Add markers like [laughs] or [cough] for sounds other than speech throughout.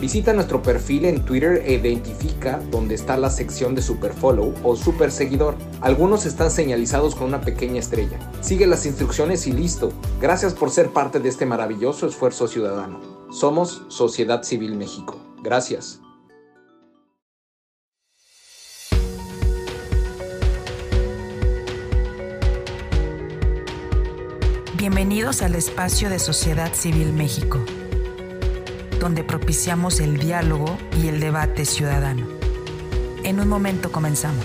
Visita nuestro perfil en Twitter e identifica dónde está la sección de Super Follow o Super Seguidor. Algunos están señalizados con una pequeña estrella. Sigue las instrucciones y listo. Gracias por ser parte de este maravilloso esfuerzo ciudadano. Somos Sociedad Civil México. Gracias. Bienvenidos al espacio de Sociedad Civil México donde propiciamos el diálogo y el debate ciudadano. En un momento comenzamos.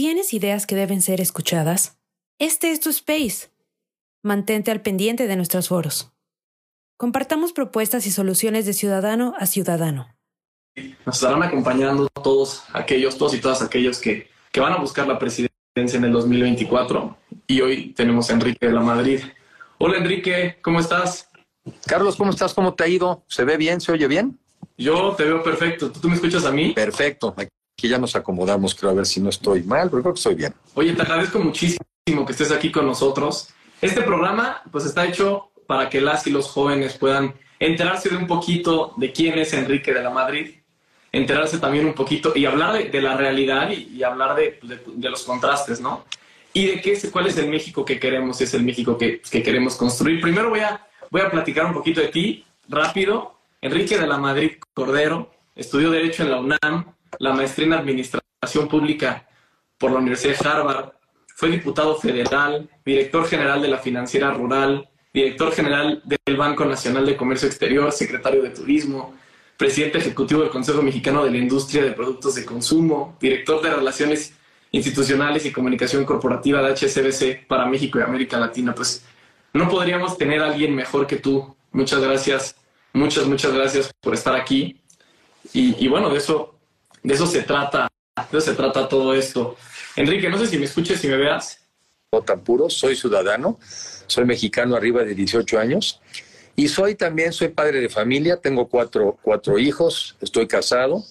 ¿Tienes ideas que deben ser escuchadas? Este es tu space. Mantente al pendiente de nuestros foros. Compartamos propuestas y soluciones de ciudadano a ciudadano. Nos estarán acompañando todos aquellos, todos y todas aquellos que, que van a buscar la presidencia en el 2024. Y hoy tenemos a Enrique de la Madrid. Hola Enrique, ¿cómo estás? Carlos, ¿cómo estás? ¿Cómo te ha ido? ¿Se ve bien? ¿Se oye bien? Yo te veo perfecto. ¿Tú, me escuchas a mí? Perfecto. Aquí ya nos acomodamos, creo, a ver si no estoy mal, pero creo que estoy bien. Oye, te agradezco muchísimo que estés aquí con nosotros. Este programa, pues, está hecho para que las y los jóvenes puedan enterarse de un poquito de quién es Enrique de la Madrid, enterarse también un poquito y hablar de, la realidad y, hablar de, los contrastes, ¿no? Y de qué cuál es el México que queremos, es el México que, que queremos construir. Primero voy a, voy a platicar un poquito de ti, rápido. Enrique de la Madrid Cordero estudió Derecho en la UNAM, la maestría en Administración Pública por la Universidad de Harvard, fue diputado federal, director general de la Financiera Rural, director general del Banco Nacional de Comercio Exterior, secretario de Turismo, presidente ejecutivo del Consejo Mexicano de la Industria de Productos de Consumo, director de Relaciones Institucionales y Comunicación Corporativa de HSBC para México y América Latina. Pues no podríamos tener a alguien mejor que tú. Muchas gracias, muchas, muchas gracias por estar aquí. Y, y bueno, de eso de eso se trata, de eso se trata todo esto. Enrique, no sé si me escuches, si me veas. No tan puro, soy ciudadano, soy mexicano arriba de 18 años y soy también, soy padre de familia, tengo cuatro, cuatro hijos, estoy casado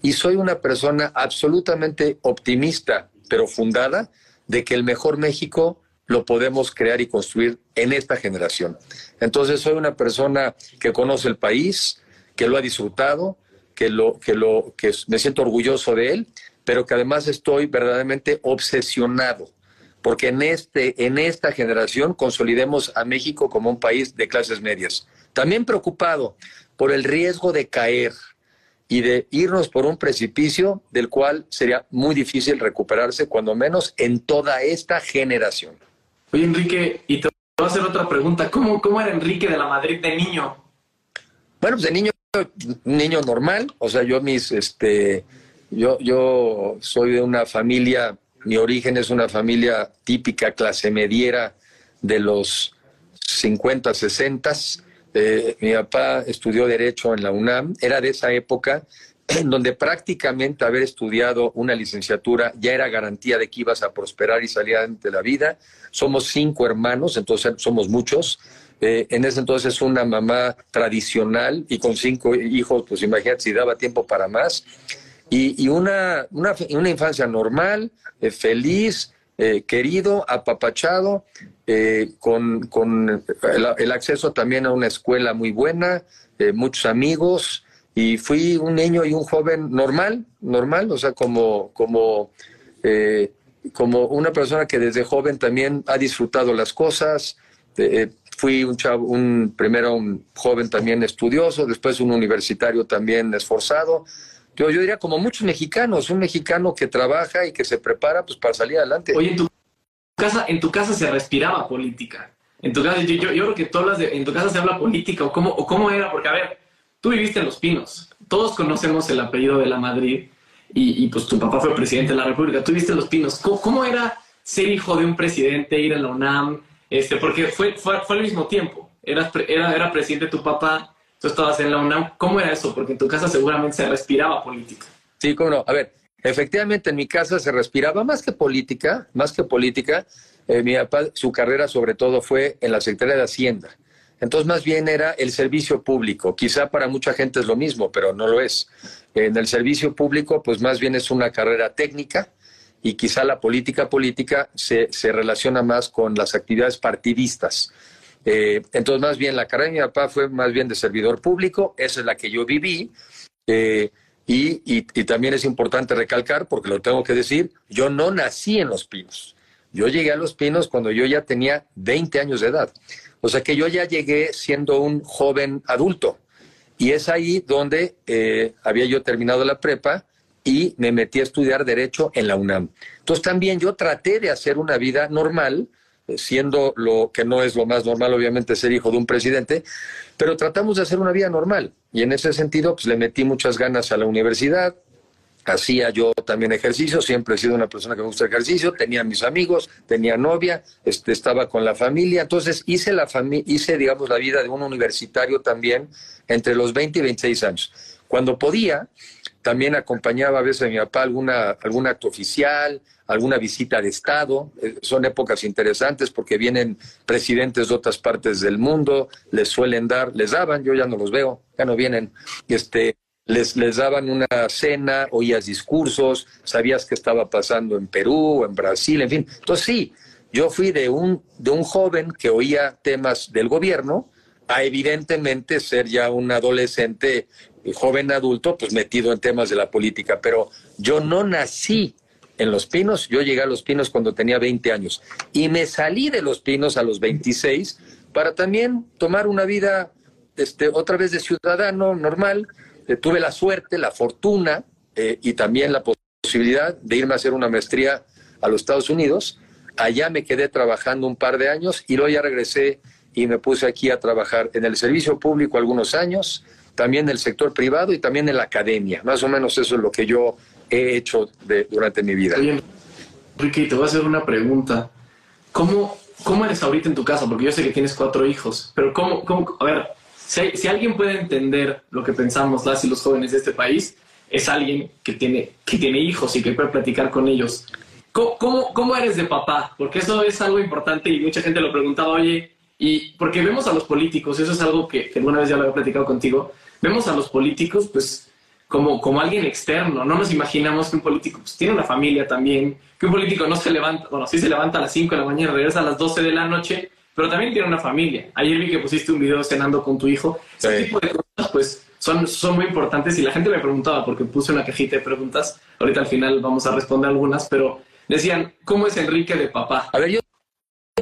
y soy una persona absolutamente optimista, pero fundada, de que el mejor México lo podemos crear y construir en esta generación. Entonces soy una persona que conoce el país, que lo ha disfrutado, que lo, que lo, que me siento orgulloso de él, pero que además estoy verdaderamente obsesionado porque en, este, en esta generación consolidemos a México como un país de clases medias. También preocupado por el riesgo de caer y de irnos por un precipicio del cual sería muy difícil recuperarse, cuando menos en toda esta generación. Oye, Enrique, y te voy a hacer otra pregunta. ¿Cómo, cómo era Enrique de la Madrid de niño? Bueno, pues de niño, niño normal, o sea, yo mis, este, yo, yo soy de una familia mi origen es una familia típica clase mediera de los 50, 60. Eh, mi papá estudió Derecho en la UNAM. Era de esa época en donde prácticamente haber estudiado una licenciatura ya era garantía de que ibas a prosperar y salir adelante de la vida. Somos cinco hermanos, entonces somos muchos. Eh, en ese entonces una mamá tradicional y con cinco hijos, pues imagínate si daba tiempo para más y, una, una, infancia normal, eh, feliz, eh, querido, apapachado, eh, con, con el, acceso también a una escuela muy buena, muchos amigos, y fui un niño y un joven normal, normal, o sea, como, como, como una persona que desde joven también ha disfrutado las cosas. Fui un, chavo, un primero un joven también estudioso, después un universitario también esforzado, yo, yo diría como muchos mexicanos, un mexicano que trabaja y que se prepara pues para salir adelante. Oye, en tu casa, en tu casa se respiraba política. En tu casa, yo, yo, creo que todas de, en tu casa se habla política o cómo, o cómo era, porque a ver, tú viviste en Los Pinos, todos conocemos el apellido de la Madrid y, y pues tu papá fue presidente de la República, tú viviste en Los Pinos, ¿Cómo, ¿Cómo, era ser hijo de un presidente, ir a la UNAM? Este, porque fue, fue, fue al mismo tiempo, era, era, era presidente tu papá, tú estabas en la UNAM. ¿Cómo era eso? Porque en tu casa seguramente se respiraba política. Sí, cómo no. A ver, efectivamente en mi casa se respiraba más que política, más que política. Eh, mi papá, su carrera sobre todo fue en la Secretaría de Hacienda. Entonces, más bien era el servicio público. Quizá para mucha gente es lo mismo, pero no lo es. En el servicio público, pues más bien es una carrera técnica y quizá la política política se, se relaciona más con las actividades partidistas. Eh, entonces, más bien, la carrera de mi papá fue más bien de servidor público, esa es la que yo viví. Eh, y, y, también es importante recalcar, porque lo tengo que decir, yo no nací en Los Pinos. Yo llegué a Los Pinos cuando yo ya tenía 20 años de edad. O sea que yo ya llegué siendo un joven adulto. Y es ahí donde eh, había yo terminado la prepa y me metí a estudiar Derecho en la UNAM. Entonces también yo traté de hacer una vida normal, siendo lo que no es lo más normal, obviamente, ser hijo de un presidente, pero tratamos de hacer una vida normal. Y en ese sentido, pues le metí muchas ganas a la universidad, hacía yo también ejercicio, siempre he sido una persona que me gusta el ejercicio, tenía mis amigos, tenía novia, este, estaba con la familia, entonces hice la hice, digamos, la vida de un universitario también entre los 20 y 26 años. Cuando podía, también acompañaba a veces a mi papá alguna, algún acto oficial, alguna visita de Estado. Eh, son épocas interesantes porque vienen presidentes de otras partes del mundo, les suelen dar, les daban, yo ya no los veo, ya no vienen, este, les, les daban una cena, oías discursos, sabías qué estaba pasando en Perú, en Brasil, en fin. Entonces sí, yo fui de un, de un joven que oía temas del gobierno a evidentemente ser ya un adolescente, joven adulto, pues metido en temas de la política. Pero yo no nací en Los Pinos. Yo llegué a Los Pinos cuando tenía 20 años y me salí de Los Pinos a los 26 para también tomar una vida este, otra vez de ciudadano normal. Eh, tuve la suerte, la fortuna eh, y también la posibilidad de irme a hacer una maestría a los Estados Unidos. Allá me quedé trabajando un par de años y luego ya regresé y me puse aquí a trabajar en el servicio público algunos años, también en el sector privado y también en la academia. Más o menos eso es lo que yo he hecho de, durante mi vida. Oye, Ricky, te voy a hacer una pregunta. ¿Cómo, ¿Cómo eres ahorita en tu casa? Porque yo sé que tienes cuatro hijos, pero ¿cómo, cómo a ver, si, si, alguien puede entender lo que pensamos las y los jóvenes de este país, es alguien que tiene, que tiene hijos y que puede platicar con ellos. ¿Cómo, cómo, cómo eres de papá? Porque eso es algo importante y mucha gente lo preguntaba, oye, y porque vemos a los políticos, eso es algo que, que alguna vez ya lo había platicado contigo, vemos a los políticos, pues como, como alguien externo. No nos imaginamos que un político pues, tiene una familia también, que un político no se levanta, bueno, sí se levanta a las 5 de la mañana, regresa a las 12 de la noche, pero también tiene una familia. Ayer vi que pusiste un video cenando con tu hijo. Ese tipo de cosas, pues, son, son muy importantes y la gente me preguntaba, porque puse una cajita de preguntas, ahorita al final vamos a responder algunas, pero decían, ¿cómo es Enrique de papá? A ver, yo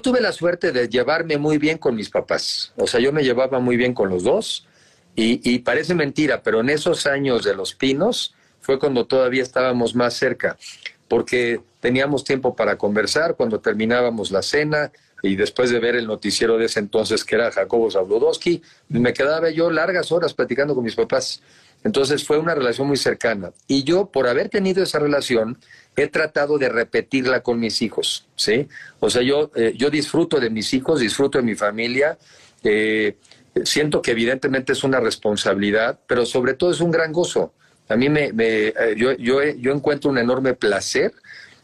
tuve la suerte de llevarme muy bien con mis papás, o sea, yo me llevaba muy bien con los dos y, y parece mentira, pero en esos años de los pinos fue cuando todavía estábamos más cerca, porque teníamos tiempo para conversar cuando terminábamos la cena, y después de ver el noticiero de ese entonces que era Jacobo Zabludowski, me quedaba yo largas horas platicando con mis papás. Entonces fue una relación muy cercana. Y yo, por haber tenido esa relación, he tratado de repetirla con mis hijos, ¿sí? O sea, yo, eh, yo disfruto de mis hijos, disfruto de mi familia, eh, siento que evidentemente es una responsabilidad, pero sobre todo es un gran gozo. A mí me, eh, yo, yo, yo encuentro un enorme placer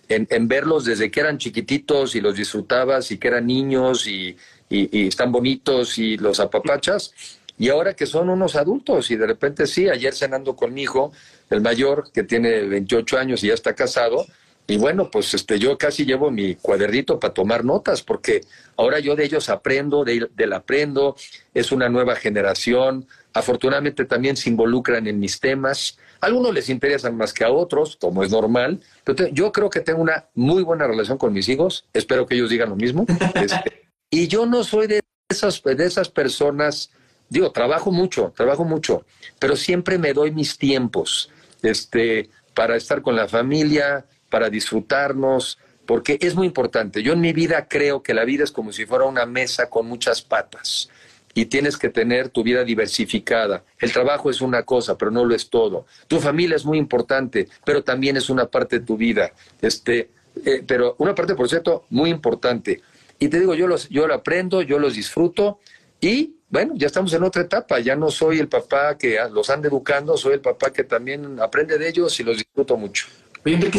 en, verlos desde que eran chiquititos y los disfrutabas y que eran niños y, están bonitos y los apapachas. Y ahora que son unos adultos y de repente sí, ayer cenando con mi hijo, el mayor, que tiene 28 años y ya está casado, y bueno, pues este, yo casi llevo mi cuadernito para tomar notas, porque ahora yo de ellos aprendo, de, él aprendo, es una nueva generación, afortunadamente también se involucran en mis temas, algunos les interesan más que a otros, como es normal, pero yo creo que tengo una muy buena relación con mis hijos, espero que ellos digan lo mismo. [laughs] Este, y yo no soy de esas, de esas personas, digo, trabajo mucho, trabajo mucho, pero siempre me doy mis tiempos este, para estar con la familia, para disfrutarnos, porque es muy importante. Yo en mi vida creo que la vida es como si fuera una mesa con muchas patas y tienes que tener tu vida diversificada. El trabajo es una cosa, pero no lo es todo. Tu familia es muy importante, pero también es una parte de tu vida. Este, eh, pero una parte, por cierto, muy importante. Y te digo, yo, los, yo lo aprendo, yo los disfruto y bueno, ya estamos en otra etapa. Ya no soy el papá que los anda educando, soy el papá que también aprende de ellos y los disfruto mucho. Enrique,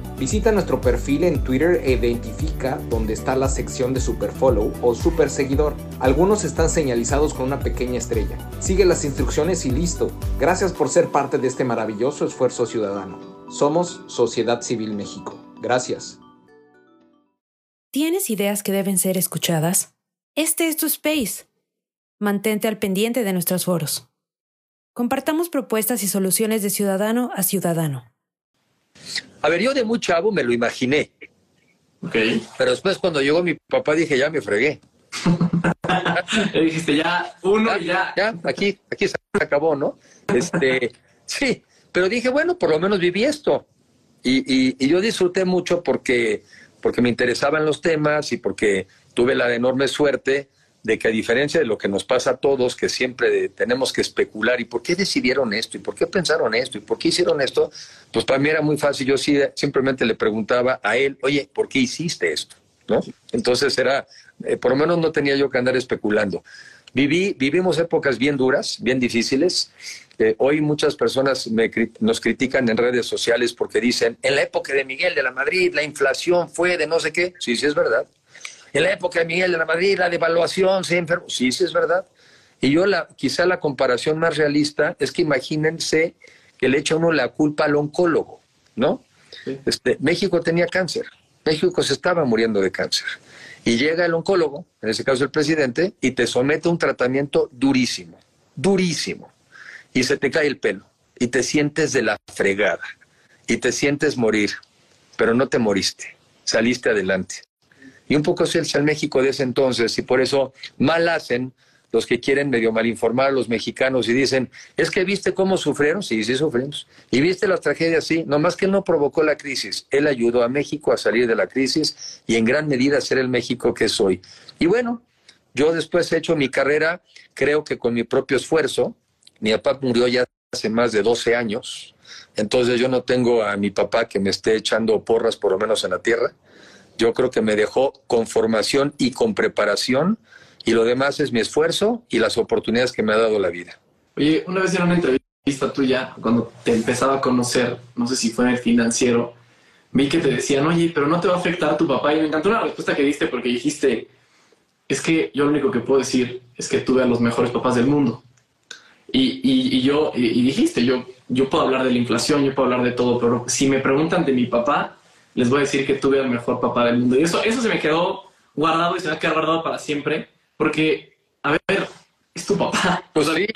Visita nuestro perfil en Twitter e identifica dónde está la sección de Superfollow o Super Seguidor. Algunos están señalizados con una pequeña estrella. Sigue las instrucciones y listo. Gracias por ser parte de este maravilloso esfuerzo ciudadano. Somos Sociedad Civil México. Gracias. ¿Tienes ideas que deben ser escuchadas? Este es tu space. Mantente al pendiente de nuestros foros. Compartamos propuestas y soluciones de ciudadano a ciudadano. A ver, yo de muy chavo me lo imaginé. Ok. Pero después cuando llegó mi papá dije, ya me fregué. [laughs] Le dijiste, ya, uno, ya. Ya, aquí, aquí se acabó, ¿no? Este, [laughs] sí, pero dije, bueno, por lo menos viví esto. Y, y, yo disfruté mucho porque, porque me interesaban los temas y porque tuve la enorme suerte de que a diferencia de lo que nos pasa a todos, que siempre tenemos que especular, ¿y por qué decidieron esto? ¿Y por qué pensaron esto? ¿Y por qué hicieron esto? Pues para mí era muy fácil, yo sí, simplemente le preguntaba a él, oye, ¿por qué hiciste esto? ¿No? Entonces era, eh, por lo menos no tenía yo que andar especulando. Viví, vivimos épocas bien duras, bien difíciles. Eh, hoy muchas personas nos critican en redes sociales porque dicen, en la época de Miguel de la Madrid, la inflación fue de no sé qué. Sí, sí es verdad en la época de Miguel de la Madrid, la devaluación se enfermó. Sí, sí es verdad. Y yo la, quizá la comparación más realista es que imagínense que le echa uno la culpa al oncólogo, ¿no? Este, México tenía cáncer, México se estaba muriendo de cáncer. Y llega el oncólogo, en ese caso el presidente, y te somete a un tratamiento durísimo, durísimo. Y se te cae el pelo, y te sientes de la fregada, y te sientes morir, pero no te moriste, saliste adelante. Y un poco es el México de ese entonces, y por eso mal hacen los que quieren medio mal informar a los mexicanos y dicen, es que viste cómo sufrieron, sí, sí sufrimos, y viste las tragedias, sí, nomás que él no provocó la crisis, él ayudó a México a salir de la crisis y en gran medida a ser el México que soy. Y bueno, yo después he hecho mi carrera, creo que con mi propio esfuerzo, mi papá murió ya hace más de 12 años, entonces yo no tengo a mi papá que me esté echando porras por lo menos en la tierra, yo creo que me dejó con formación y con preparación y lo demás es mi esfuerzo y las oportunidades que me ha dado la vida. Oye, una vez en una entrevista tuya, cuando te empezaba a conocer, no sé si fue en el financiero, vi que te decían, oye, pero no te va a afectar a tu papá. Y me encantó la respuesta que diste porque dijiste, es que yo lo único que puedo decir es que tuve a los mejores papás del mundo. Y, y, yo, y, dijiste, yo, yo puedo hablar de la inflación, yo puedo hablar de todo, pero si me preguntan de mi papá, les voy a decir que tuve al mejor papá del mundo. Y eso, eso se me quedó guardado y se me va a quedar guardado para siempre, porque, a ver, es tu papá. [laughs] Pues sí.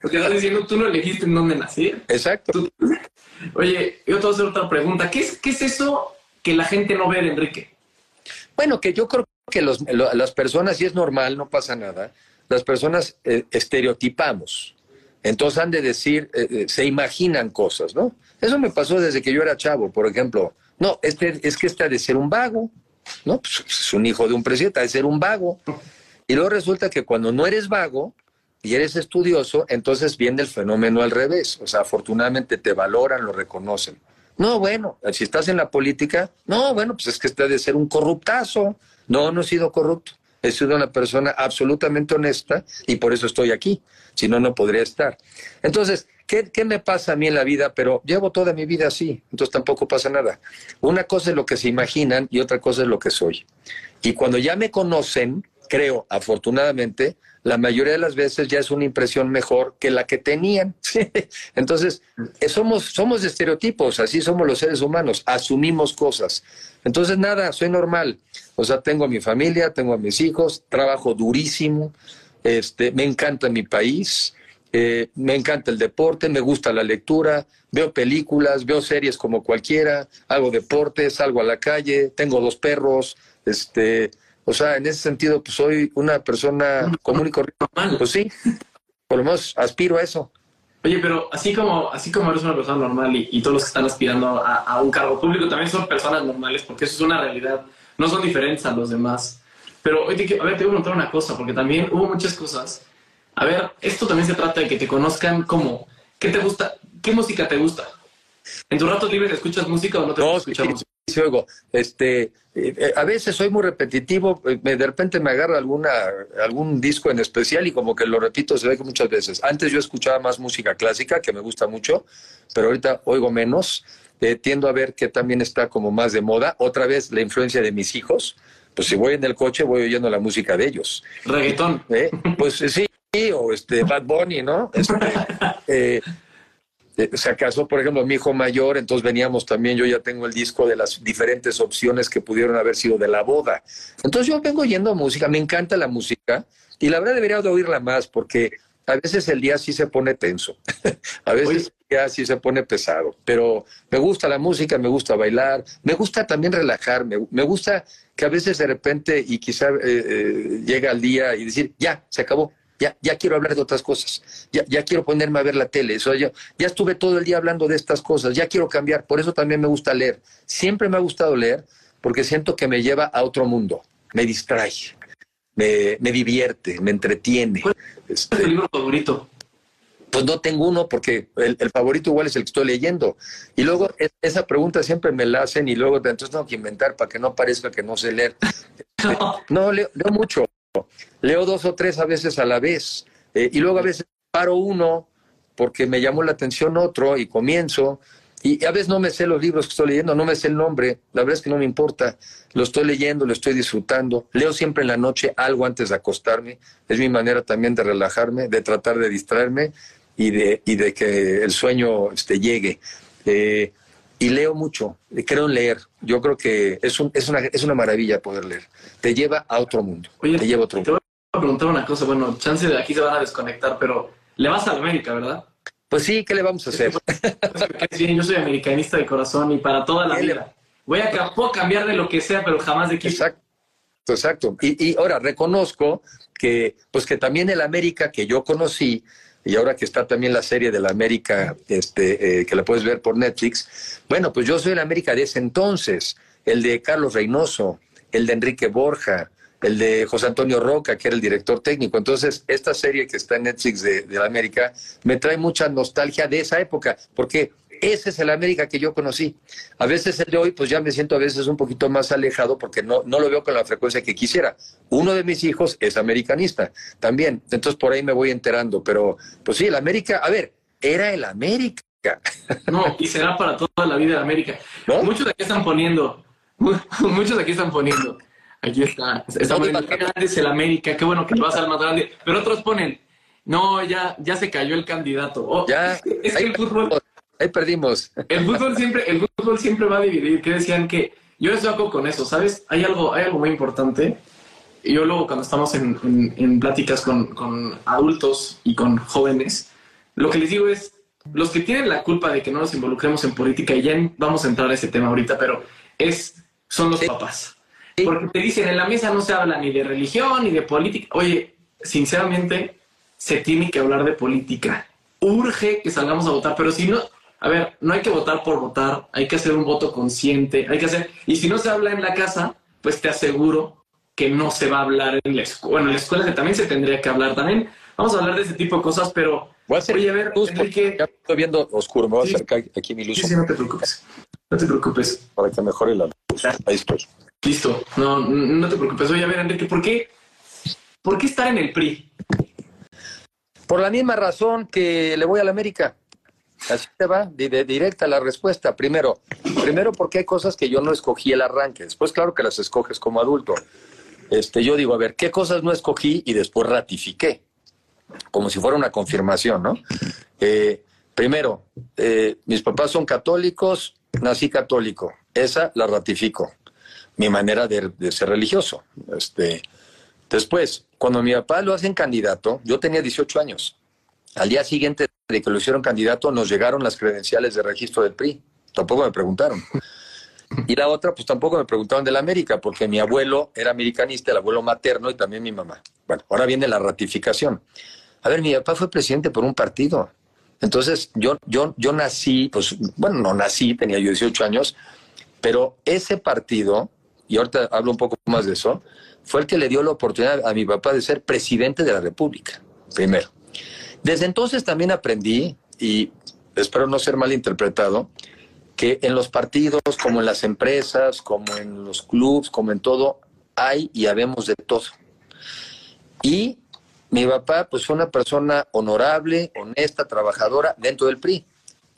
Porque estás diciendo, tú no elegiste en dónde nací. Exacto. [laughs] Oye, yo te voy a hacer otra pregunta. ¿Qué es, ¿Qué es eso que la gente no ve de Enrique? Bueno, que yo creo que los, las personas, y es normal, no pasa nada, las personas eh, estereotipamos. Entonces han de decir, eh, eh, se imaginan cosas, ¿no? Eso me pasó desde que yo era chavo, por ejemplo. No, este, es que este ha de ser un vago, ¿no? Pues, es un hijo de un presidente, ha de ser un vago. Y luego resulta que cuando no eres vago y eres estudioso, entonces viene el fenómeno al revés. O sea, afortunadamente te valoran, lo reconocen. No, bueno, si estás en la política, no, bueno, pues es que este ha de ser un corruptazo. No, no he sido corrupto. He sido una persona absolutamente honesta y por eso estoy aquí. Si no, no podría estar. Entonces, ¿qué, ¿qué, me pasa a mí en la vida? Pero llevo toda mi vida así, entonces tampoco pasa nada. Una cosa es lo que se imaginan y otra cosa es lo que soy. Y cuando ya me conocen, creo, afortunadamente, la mayoría de las veces ya es una impresión mejor que la que tenían. [laughs] Entonces, eh, somos, somos estereotipos, así somos los seres humanos, asumimos cosas. Entonces, nada, soy normal. O sea, tengo a mi familia, tengo a mis hijos, trabajo durísimo, este, me encanta mi país, eh, me encanta el deporte, me gusta la lectura, veo películas, veo series como cualquiera, hago deportes, salgo a la calle, tengo dos perros, este, o sea, en ese sentido, pues soy una persona común y corriente. Pues sí, por lo menos aspiro a eso. Oye, pero así como, así como eres una persona normal y, todos los que están aspirando a, un cargo público también son personas normales, porque eso es una realidad. No son diferentes a los demás. Pero oye, a ver, te voy a preguntar una cosa, porque también hubo muchas cosas. A ver, esto también se trata de que te conozcan como, ¿qué te gusta? ¿Qué música te gusta? ¿En tus ratos libres escuchas música o no te no, escuchas sí, oigo. Este, eh, eh, a veces soy muy repetitivo, eh, de repente me agarra alguna, algún disco en especial y como que lo repito, se ve que muchas veces. Antes yo escuchaba más música clásica, que me gusta mucho, pero ahorita oigo menos. tiendo a ver que también está como más de moda. Otra vez la influencia de mis hijos. Pues si voy en el coche voy oyendo la música de ellos. Reggaetón. Pues sí, o este Bad Bunny, ¿no? Este, [laughs] eh, se casó, por ejemplo, mi hijo mayor, entonces veníamos también, yo ya tengo el disco de las diferentes opciones que pudieron haber sido de la boda. Entonces yo vengo oyendo música, me encanta la música y la verdad debería de oírla más porque a veces el día sí se pone tenso, [laughs] a veces el día sí se pone pesado, pero me gusta la música, me gusta bailar, me gusta también relajarme, me gusta que a veces de repente y quizá eh, eh, llega el día y decir, ya, se acabó, ya, ya quiero hablar de otras cosas, ya, ya quiero ponerme a ver la tele, eso, ya, ya estuve todo el día hablando de estas cosas, ya quiero cambiar, por eso también me gusta leer. Siempre me ha gustado leer porque siento que me lleva a otro mundo, me distrae, me, me divierte, me entretiene. ¿Cuál es tu este, libro favorito? Pues no tengo uno porque el, favorito igual es el que estoy leyendo. Y luego esa pregunta siempre me la hacen y luego entonces tengo que inventar para que no parezca que no sé leer. [laughs] no, leo mucho. Leo dos o tres a veces a la vez eh, y luego a veces paro uno porque me llamó la atención otro y comienzo. Y a veces no me sé los libros que estoy leyendo, no me sé el nombre, la verdad es que no me importa, lo estoy leyendo, lo estoy disfrutando, leo siempre en la noche algo antes de acostarme, es mi manera también de relajarme, de tratar de distraerme y de, y de que el sueño este, llegue. Eh, y leo mucho, creo en leer. Yo creo que es, un, es, una, es una maravilla poder leer. Te lleva a otro mundo. Oye, te lleva a otro voy a preguntar una cosa. Bueno, chance de aquí se van a desconectar, pero le vas a América, ¿verdad? Pues sí, ¿qué le vamos a hacer? yo soy americanista de corazón y para toda la vida. Voy a puedo cambiar de lo que sea, pero jamás de equipo. Exacto. Exacto. Y, y ahora reconozco que, pues que también el América que yo conocí y ahora que está también la serie de la América, este, eh, que la puedes ver por Netflix, bueno, pues yo soy el América de ese entonces, el de Carlos Reynoso, el de Enrique Borja, el de José Antonio Roca, que era el director técnico. Entonces, esta serie que está en Netflix de, de la América me trae mucha nostalgia de esa época, porque ese es el América que yo conocí. A veces el de hoy, pues ya me siento a veces un poquito más alejado porque no, no lo veo con la frecuencia que quisiera. Uno de mis hijos es americanista también, entonces por ahí me voy enterando, pero pues sí, el América, a ver, era el América. [laughs] No, y será para toda la vida de América. Muchos de aquí están poniendo, [laughs] muchos de aquí están poniendo, aquí está, está qué grande es el América, qué bueno que vas al más grande, pero otros ponen, no, ya, ya se cayó el candidato. Oh, ya, es que el fútbol... Ahí perdimos. El fútbol siempre, el fútbol siempre va a dividir, que decían que, yo estoy de con eso, ¿sabes? Hay algo, hay algo muy importante, yo luego cuando estamos en, en, pláticas con, con adultos y con jóvenes, lo que les digo es, los que tienen la culpa de que no nos involucremos en política, y ya vamos a entrar a ese tema ahorita, pero es, son los papás. Porque te dicen, en la mesa no se habla ni de religión ni de política. Oye, sinceramente, se tiene que hablar de política. Urge que salgamos a votar, pero si no, a ver, no hay que votar por votar, hay que hacer un voto consciente, hay que hacer, y si no se habla en la casa, pues te aseguro que no se va a hablar en la escuela. Bueno, en la escuela también se tendría que hablar también. Vamos a hablar de ese tipo de cosas, pero Voy a hacer Oye, a ver, Enrique... Ya estoy viendo oscuro, me voy a acercar aquí mi luz. Sí, sí, no te preocupes. No te preocupes. Para que mejore la luz. Listo. No, no te preocupes. Oye, a ver, Enrique, ¿por qué, ¿por qué estar en el PRI? Por la misma razón que le voy a la América. Así te va, de, directa la respuesta. Primero, primero porque hay cosas que yo no escogí el arranque. Después, claro que las escoges como adulto. Este, yo digo, a ver, ¿qué cosas no escogí y después ratifiqué? como si fuera una confirmación, ¿no? Eh, primero, eh, mis papás son católicos, nací católico, esa la ratifico, mi manera de, ser religioso. Este, después, cuando mi papá lo hacen candidato, yo tenía 18 años. Al día siguiente de que lo hicieron candidato, nos llegaron las credenciales de registro del PRI. Tampoco me preguntaron. Y la otra, pues tampoco me preguntaron de la América, porque mi abuelo era americanista, el abuelo materno y también mi mamá. Bueno, ahora viene la ratificación. A ver, mi papá fue presidente por un partido. Entonces, yo, yo, yo nací, pues, bueno, no nací, tenía yo 18 años, pero ese partido, y ahorita hablo un poco más de eso, fue el que le dio la oportunidad a mi papá de ser presidente de la República, primero. Desde entonces también aprendí, y espero no ser mal interpretado, que en los partidos, como en las empresas, como en los clubes, como en todo, hay y habemos de todo. Y mi papá, pues fue una persona honorable, honesta, trabajadora dentro del PRI.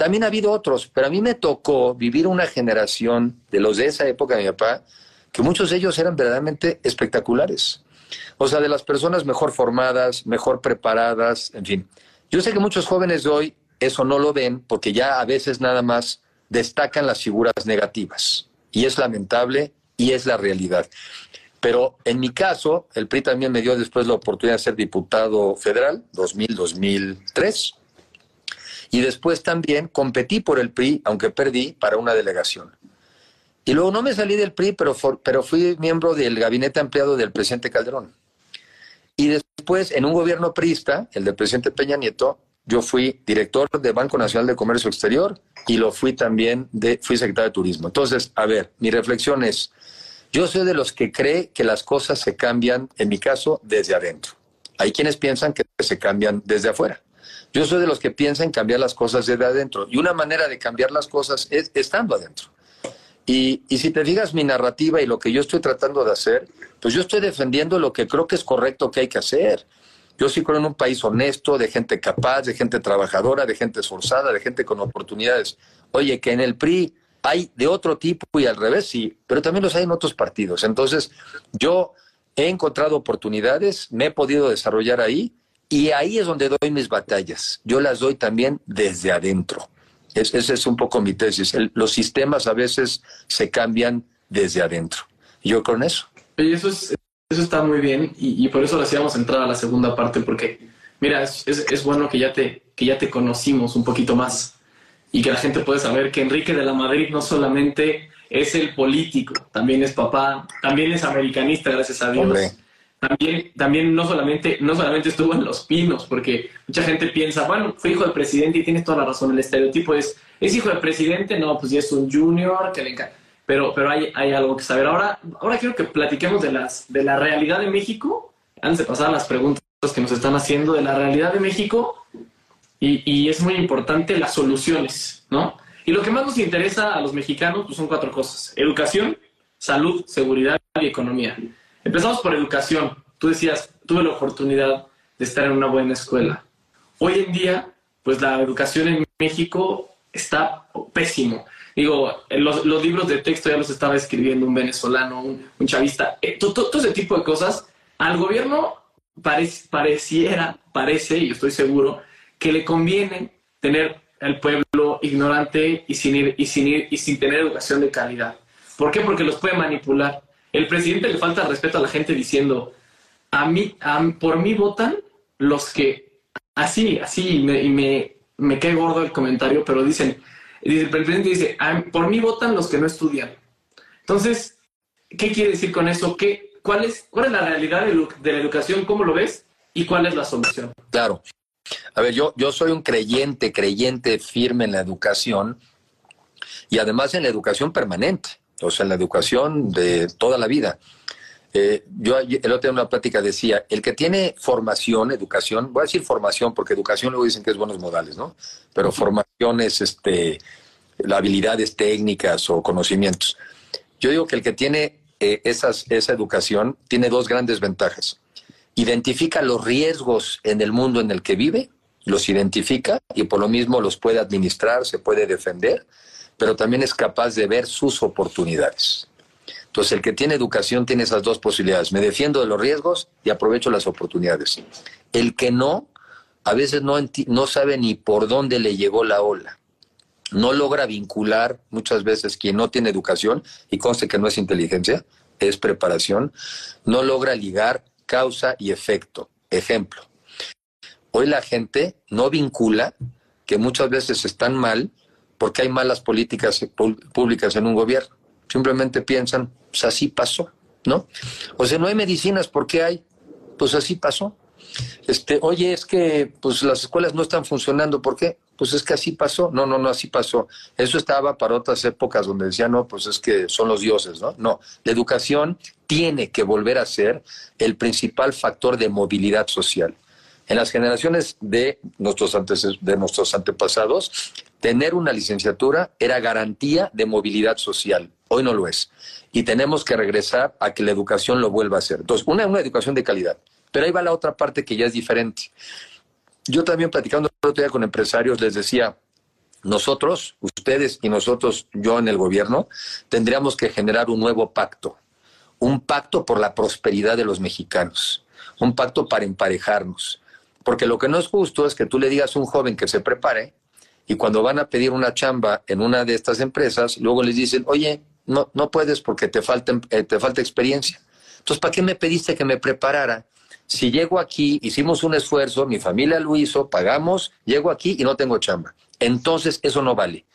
También ha habido otros, pero a mí me tocó vivir una generación de los de esa época mi papá, que muchos de ellos eran verdaderamente espectaculares. O sea, de las personas mejor formadas, mejor preparadas, en fin. Yo sé que muchos jóvenes de hoy eso no lo ven porque ya a veces nada más destacan las figuras negativas. Y es lamentable y es la realidad. Pero en mi caso, el PRI también me dio después la oportunidad de ser diputado federal, 2000-2003. Y después también competí por el PRI, aunque perdí, para una delegación. Y luego no me salí del PRI, pero, pero fui miembro del gabinete ampliado del presidente Calderón. Y después, en un gobierno priista, el del presidente Peña Nieto, yo fui director del Banco Nacional de Comercio Exterior y lo fui también, de, fui secretario de Turismo. Entonces, a ver, mi reflexión es, yo soy de los que cree que las cosas se cambian, en mi caso, desde adentro. Hay quienes piensan que se cambian desde afuera. Yo soy de los que piensan cambiar las cosas desde adentro. Y una manera de cambiar las cosas es estando adentro. Y, y, si te digas mi narrativa y lo que yo estoy tratando de hacer, pues yo estoy defendiendo lo que creo que es correcto que hay que hacer. Yo sí creo en un país honesto, de gente capaz, de gente trabajadora, de gente esforzada, de gente con oportunidades. Oye, que en el PRI hay de otro tipo y al revés, sí, pero también los hay en otros partidos. Entonces, yo he encontrado oportunidades, me he podido desarrollar ahí y ahí es donde doy mis batallas. Yo las doy también desde adentro. Es, esa es un poco mi tesis. los sistemas a veces se cambian desde adentro. Yo con eso. Y eso, es, eso está muy bien y, por eso le hacíamos entrar a la segunda parte porque, mira, es, es, bueno que ya, te, que ya te conocimos un poquito más y que la gente puede saber que Enrique de la Madrid no solamente es el político, también es papá, también es americanista, gracias a Dios. También, también no solamente, no solamente estuvo en Los Pinos, porque mucha gente piensa, bueno, fue hijo del presidente y tienes toda la razón, el estereotipo es, ¿es hijo del presidente? No, pues ya es un junior, que le encanta. Pero, pero hay, hay algo que saber. Ahora, ahora quiero que platiquemos de, las, de la realidad de México, antes de pasar a las preguntas que nos están haciendo de la realidad de México y, es muy importante las soluciones, ¿no? Y lo que más nos interesa a los mexicanos pues son cuatro cosas. Educación, salud, seguridad y economía. Empezamos por educación. Tú decías, tuve la oportunidad de estar en una buena escuela. Hoy en día, pues la educación en México está pésimo. Digo, los, libros de texto ya los estaba escribiendo un venezolano, un, chavista, eh, todo, ese tipo de cosas. Al gobierno pareciera, parece, y estoy seguro, que le conviene tener el pueblo ignorante y sin, y, sin y sin tener educación de calidad. ¿Por qué? Porque los puede manipular. El presidente le falta respeto a la gente diciendo, a mí, por mí votan los que, así, así, y me, me, me cae gordo el comentario, pero dicen, el presidente dice, por mí votan los que no estudian. Entonces, ¿qué quiere decir con eso? ¿Qué, cuál, es, ¿Cuál es la realidad de, de la educación? ¿Cómo lo ves? ¿Y cuál es la solución? Claro. A ver, yo, yo soy un creyente, creyente firme en la educación y además en la educación permanente, o sea, en la educación de toda la vida. Eh, yo el otro día en una plática decía, el que tiene formación, educación, voy a decir formación porque educación luego dicen que es buenos modales, ¿no? Pero formación es este, habilidades técnicas o conocimientos. Yo digo que el que tiene eh, esas, esa educación tiene dos grandes ventajas. Identifica los riesgos en el mundo en el que vive, los identifica y por lo mismo los puede administrar, se puede defender, pero también es capaz de ver sus oportunidades. Entonces, el que tiene educación tiene esas dos posibilidades. Me defiendo de los riesgos y aprovecho las oportunidades. El que no, a veces no, no sabe ni por dónde le llegó la ola. No logra vincular muchas veces quien no tiene educación, y conste que no es inteligencia, es preparación, no logra ligar causa y efecto. Ejemplo, hoy la gente no vincula que muchas veces están mal porque hay malas políticas públicas en un gobierno. Simplemente piensan, pues así pasó, ¿no? O sea, no hay medicinas, ¿por qué hay? Pues así pasó. Este, oye, es que pues las escuelas no están funcionando, ¿por qué? Pues es que así pasó. No, no, no, así pasó. Eso estaba para otras épocas donde decían, no, pues es que son los dioses, ¿no? No, la educación tiene que volver a ser el principal factor de movilidad social. En las generaciones de nuestros, de nuestros antepasados, tener una licenciatura era garantía de movilidad social. Hoy no lo es. Y tenemos que regresar a que la educación lo vuelva a hacer. Entonces, una, educación de calidad. Pero ahí va la otra parte que ya es diferente. Yo también platicando el otro día con empresarios les decía, nosotros, ustedes y nosotros, yo en el gobierno, tendríamos que generar un nuevo pacto. Un pacto por la prosperidad de los mexicanos. Un pacto para emparejarnos porque lo que no es justo es que tú le digas a un joven que se prepare y cuando van a pedir una chamba en una de estas empresas, luego les dicen, oye, no, no puedes porque te falta, eh, te falta experiencia. Entonces, ¿para qué me pediste que me preparara? Si llego aquí, hicimos un esfuerzo, mi familia lo hizo, pagamos, llego aquí y no tengo chamba. Entonces, eso no vale.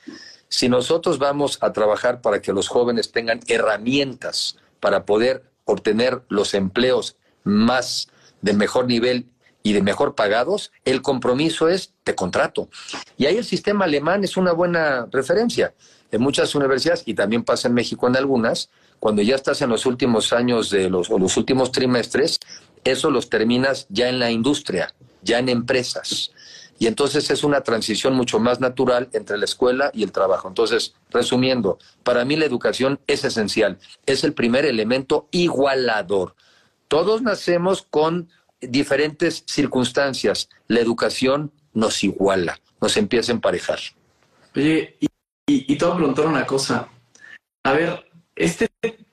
Si nosotros vamos a trabajar para que los jóvenes tengan herramientas para poder obtener los empleos más de mejor nivel y de mejor pagados, el compromiso es te contrato. Y ahí el sistema alemán es una buena referencia. En muchas universidades, y también pasa en México en algunas, cuando ya estás en los últimos años de los, o los últimos trimestres, eso los terminas ya en la industria, ya en empresas. Y entonces es una transición mucho más natural entre la escuela y el trabajo. Entonces, resumiendo, para mí la educación es esencial, es el primer elemento igualador. Todos nacemos con diferentes circunstancias, la educación nos iguala, nos empieza a emparejar. Oye, y, y, te voy a preguntar una cosa. A ver, este,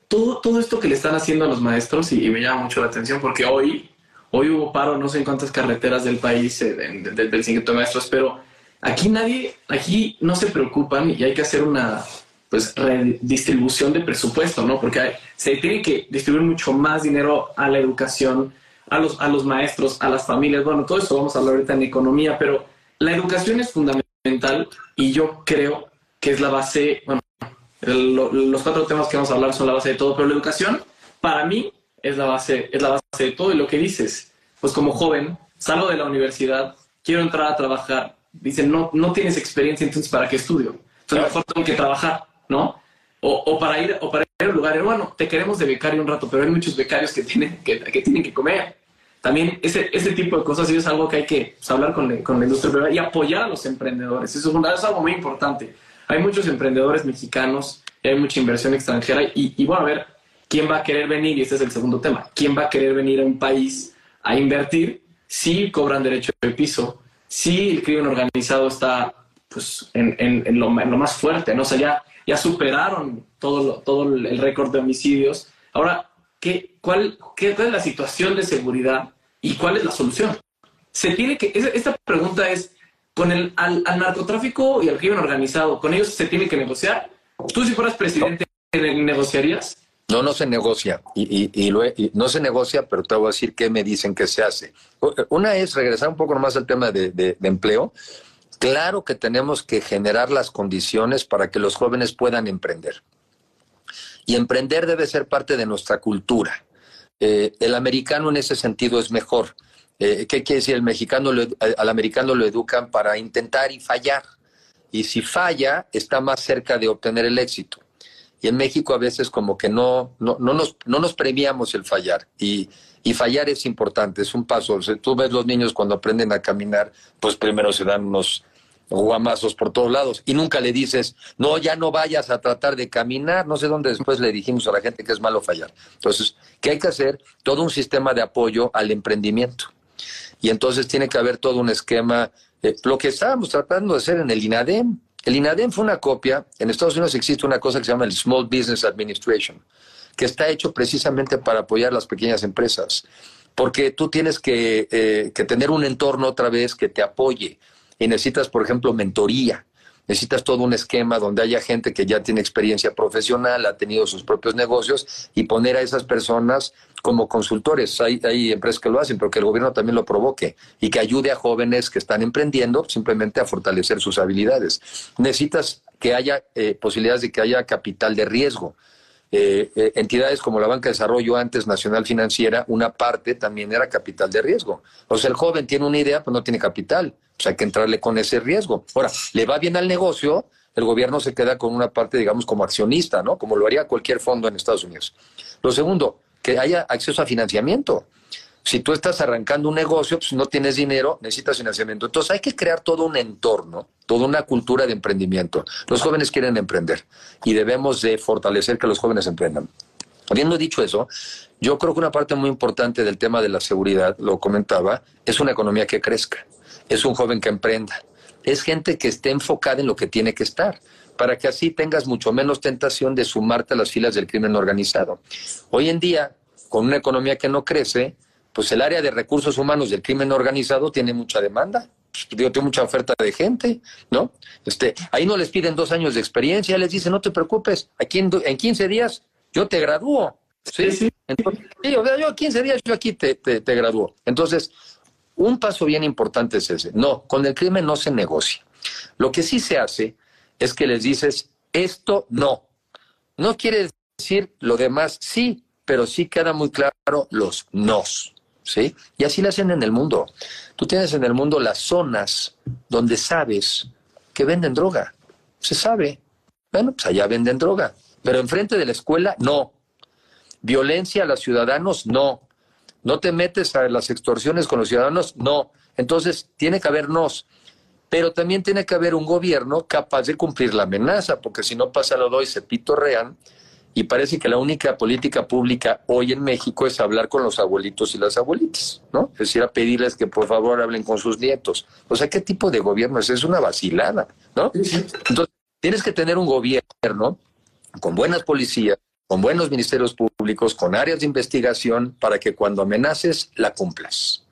todo, todo esto que le están haciendo a los maestros, y, me llama mucho la atención, porque hoy, hoy hubo paro, no sé en cuántas carreteras del país, eh, del siguiente maestros, pero aquí nadie, aquí no se preocupan y hay que hacer una pues redistribución de presupuesto, ¿no? Porque se tiene que distribuir mucho más dinero a la educación, a los, a los maestros, a las familias. Bueno, todo eso vamos a hablar ahorita en economía, pero la educación es fundamental y yo creo que es la base, bueno, los cuatro temas que vamos a hablar son la base de todo, pero la educación para mí es la base, es la base de todo y lo que dices, pues como joven, salgo de la universidad, quiero entrar a trabajar, dicen, no, no tienes experiencia, entonces ¿para qué estudio? Entonces mejor tengo que trabajar, ¿no? O, o, para ir, o para ir a un lugar, bueno, te queremos de becario un rato, pero hay muchos becarios que tienen que, que tienen que comer también ese, ese tipo de cosas es algo que hay que pues, hablar con, con, la industria privada y apoyar a los emprendedores. Eso es, algo muy importante. Hay muchos emprendedores mexicanos hay mucha inversión extranjera y, bueno, a ver, ¿quién va a querer venir? Y este es el segundo tema. ¿Quién va a querer venir a un país a invertir si cobran derecho de piso, si el crimen organizado está pues, en, lo, más fuerte, ¿no? O sea, ya, ya superaron todo, todo el récord de homicidios. Ahora, ¿qué, cuál, ¿qué es la situación de seguridad y cuál es la solución? Se tiene que, esta pregunta es, con el, al, narcotráfico y al crimen organizado, ¿con ellos se tiene que negociar? ¿Tú si fueras presidente, negociarías? No, no se negocia. Y, y, no se negocia, pero te voy a decir qué me dicen que se hace. Una es regresar un poco más al tema de, empleo. Claro que tenemos que generar las condiciones para que los jóvenes puedan emprender. Y emprender debe ser parte de nuestra cultura. Eh, el americano en ese sentido es mejor. Eh, ¿Qué quiere decir? El mexicano al americano lo educan para intentar y fallar. Y si falla, está más cerca de obtener el éxito. Y en México a veces como que no, no, no, nos, no nos premiamos el fallar. Y, y fallar es importante, es un paso. tú ves los niños cuando aprenden a caminar, pues primero se dan unos guamazos por todos lados y nunca le dices, no, ya no vayas a tratar de caminar. No sé dónde después le dijimos a la gente que es malo fallar. Entonces, ¿qué hay que hacer? Todo un sistema de apoyo al emprendimiento. Y entonces tiene que haber todo un esquema, eh, lo que estábamos tratando de hacer en el INADEM. El INADEM fue una copia. En Estados Unidos existe una cosa que se llama el Small Business Administration, que está hecho precisamente para apoyar las pequeñas empresas. Porque tú tienes que, eh, que tener un entorno otra vez que te apoye. Y necesitas, por ejemplo, mentoría. Necesitas todo un esquema donde haya gente que ya tiene experiencia profesional, ha tenido sus propios negocios y poner a esas personas como consultores. Hay, hay empresas que lo hacen, pero que el gobierno también lo provoque y que ayude a jóvenes que están emprendiendo simplemente a fortalecer sus habilidades. Necesitas que haya eh, posibilidades de que haya capital de riesgo. Eh, eh, entidades como la Banca de Desarrollo, antes Nacional Financiera, una parte también era capital de riesgo. O sea, el joven tiene una idea, pues no tiene capital. Pues hay que entrarle con ese riesgo. Ahora, le va bien al negocio, el gobierno se queda con una parte, digamos, como accionista, ¿no? Como lo haría cualquier fondo en Estados Unidos. Lo segundo, que haya acceso a financiamiento. Si tú estás arrancando un negocio, pues no tienes dinero, necesitas financiamiento. Entonces hay que crear todo un entorno, toda una cultura de emprendimiento. Los jóvenes quieren emprender y debemos de fortalecer que los jóvenes emprendan. Habiendo dicho eso, yo creo que una parte muy importante del tema de la seguridad, lo comentaba, es una economía que crezca, es un joven que emprenda, es gente que esté enfocada en lo que tiene que estar para que así tengas mucho menos tentación de sumarte a las filas del crimen organizado. Hoy en día, con una economía que no crece, pues el área de recursos humanos del crimen organizado tiene mucha demanda. Pues, digo, tiene mucha oferta de gente, ¿no? Este, ahí no les piden dos años de experiencia, les dicen, no te preocupes, aquí en, en 15 días yo te gradúo. Sí, sí. Entonces, yo en 15 días yo aquí te, te, te gradúo. Entonces, un paso bien importante es ese. No, con el crimen no se negocia. Lo que sí se hace es que les dices, esto no. No quiere decir lo demás sí, pero sí queda muy claro los nos. ¿Sí? Y así lo hacen en el mundo. Tú tienes en el mundo las zonas donde sabes que venden droga. Se sabe. Bueno, pues allá venden droga. Pero enfrente de la escuela, no. Violencia a los ciudadanos, no. No te metes a las extorsiones con los ciudadanos, no. Entonces, tiene que haber nos pero también tiene que haber un gobierno capaz de cumplir la amenaza, porque si no pasa lo doy, se pitorrean, y parece que la única política pública hoy en México es hablar con los abuelitos y las abuelitas, ¿no? Es decir, a pedirles que por favor hablen con sus nietos. O sea, ¿qué tipo de gobierno es? Es una vacilada, ¿no? Entonces, tienes que tener un gobierno con buenas policías, con buenos ministerios públicos, con áreas de investigación, para que cuando amenaces, la cumplas.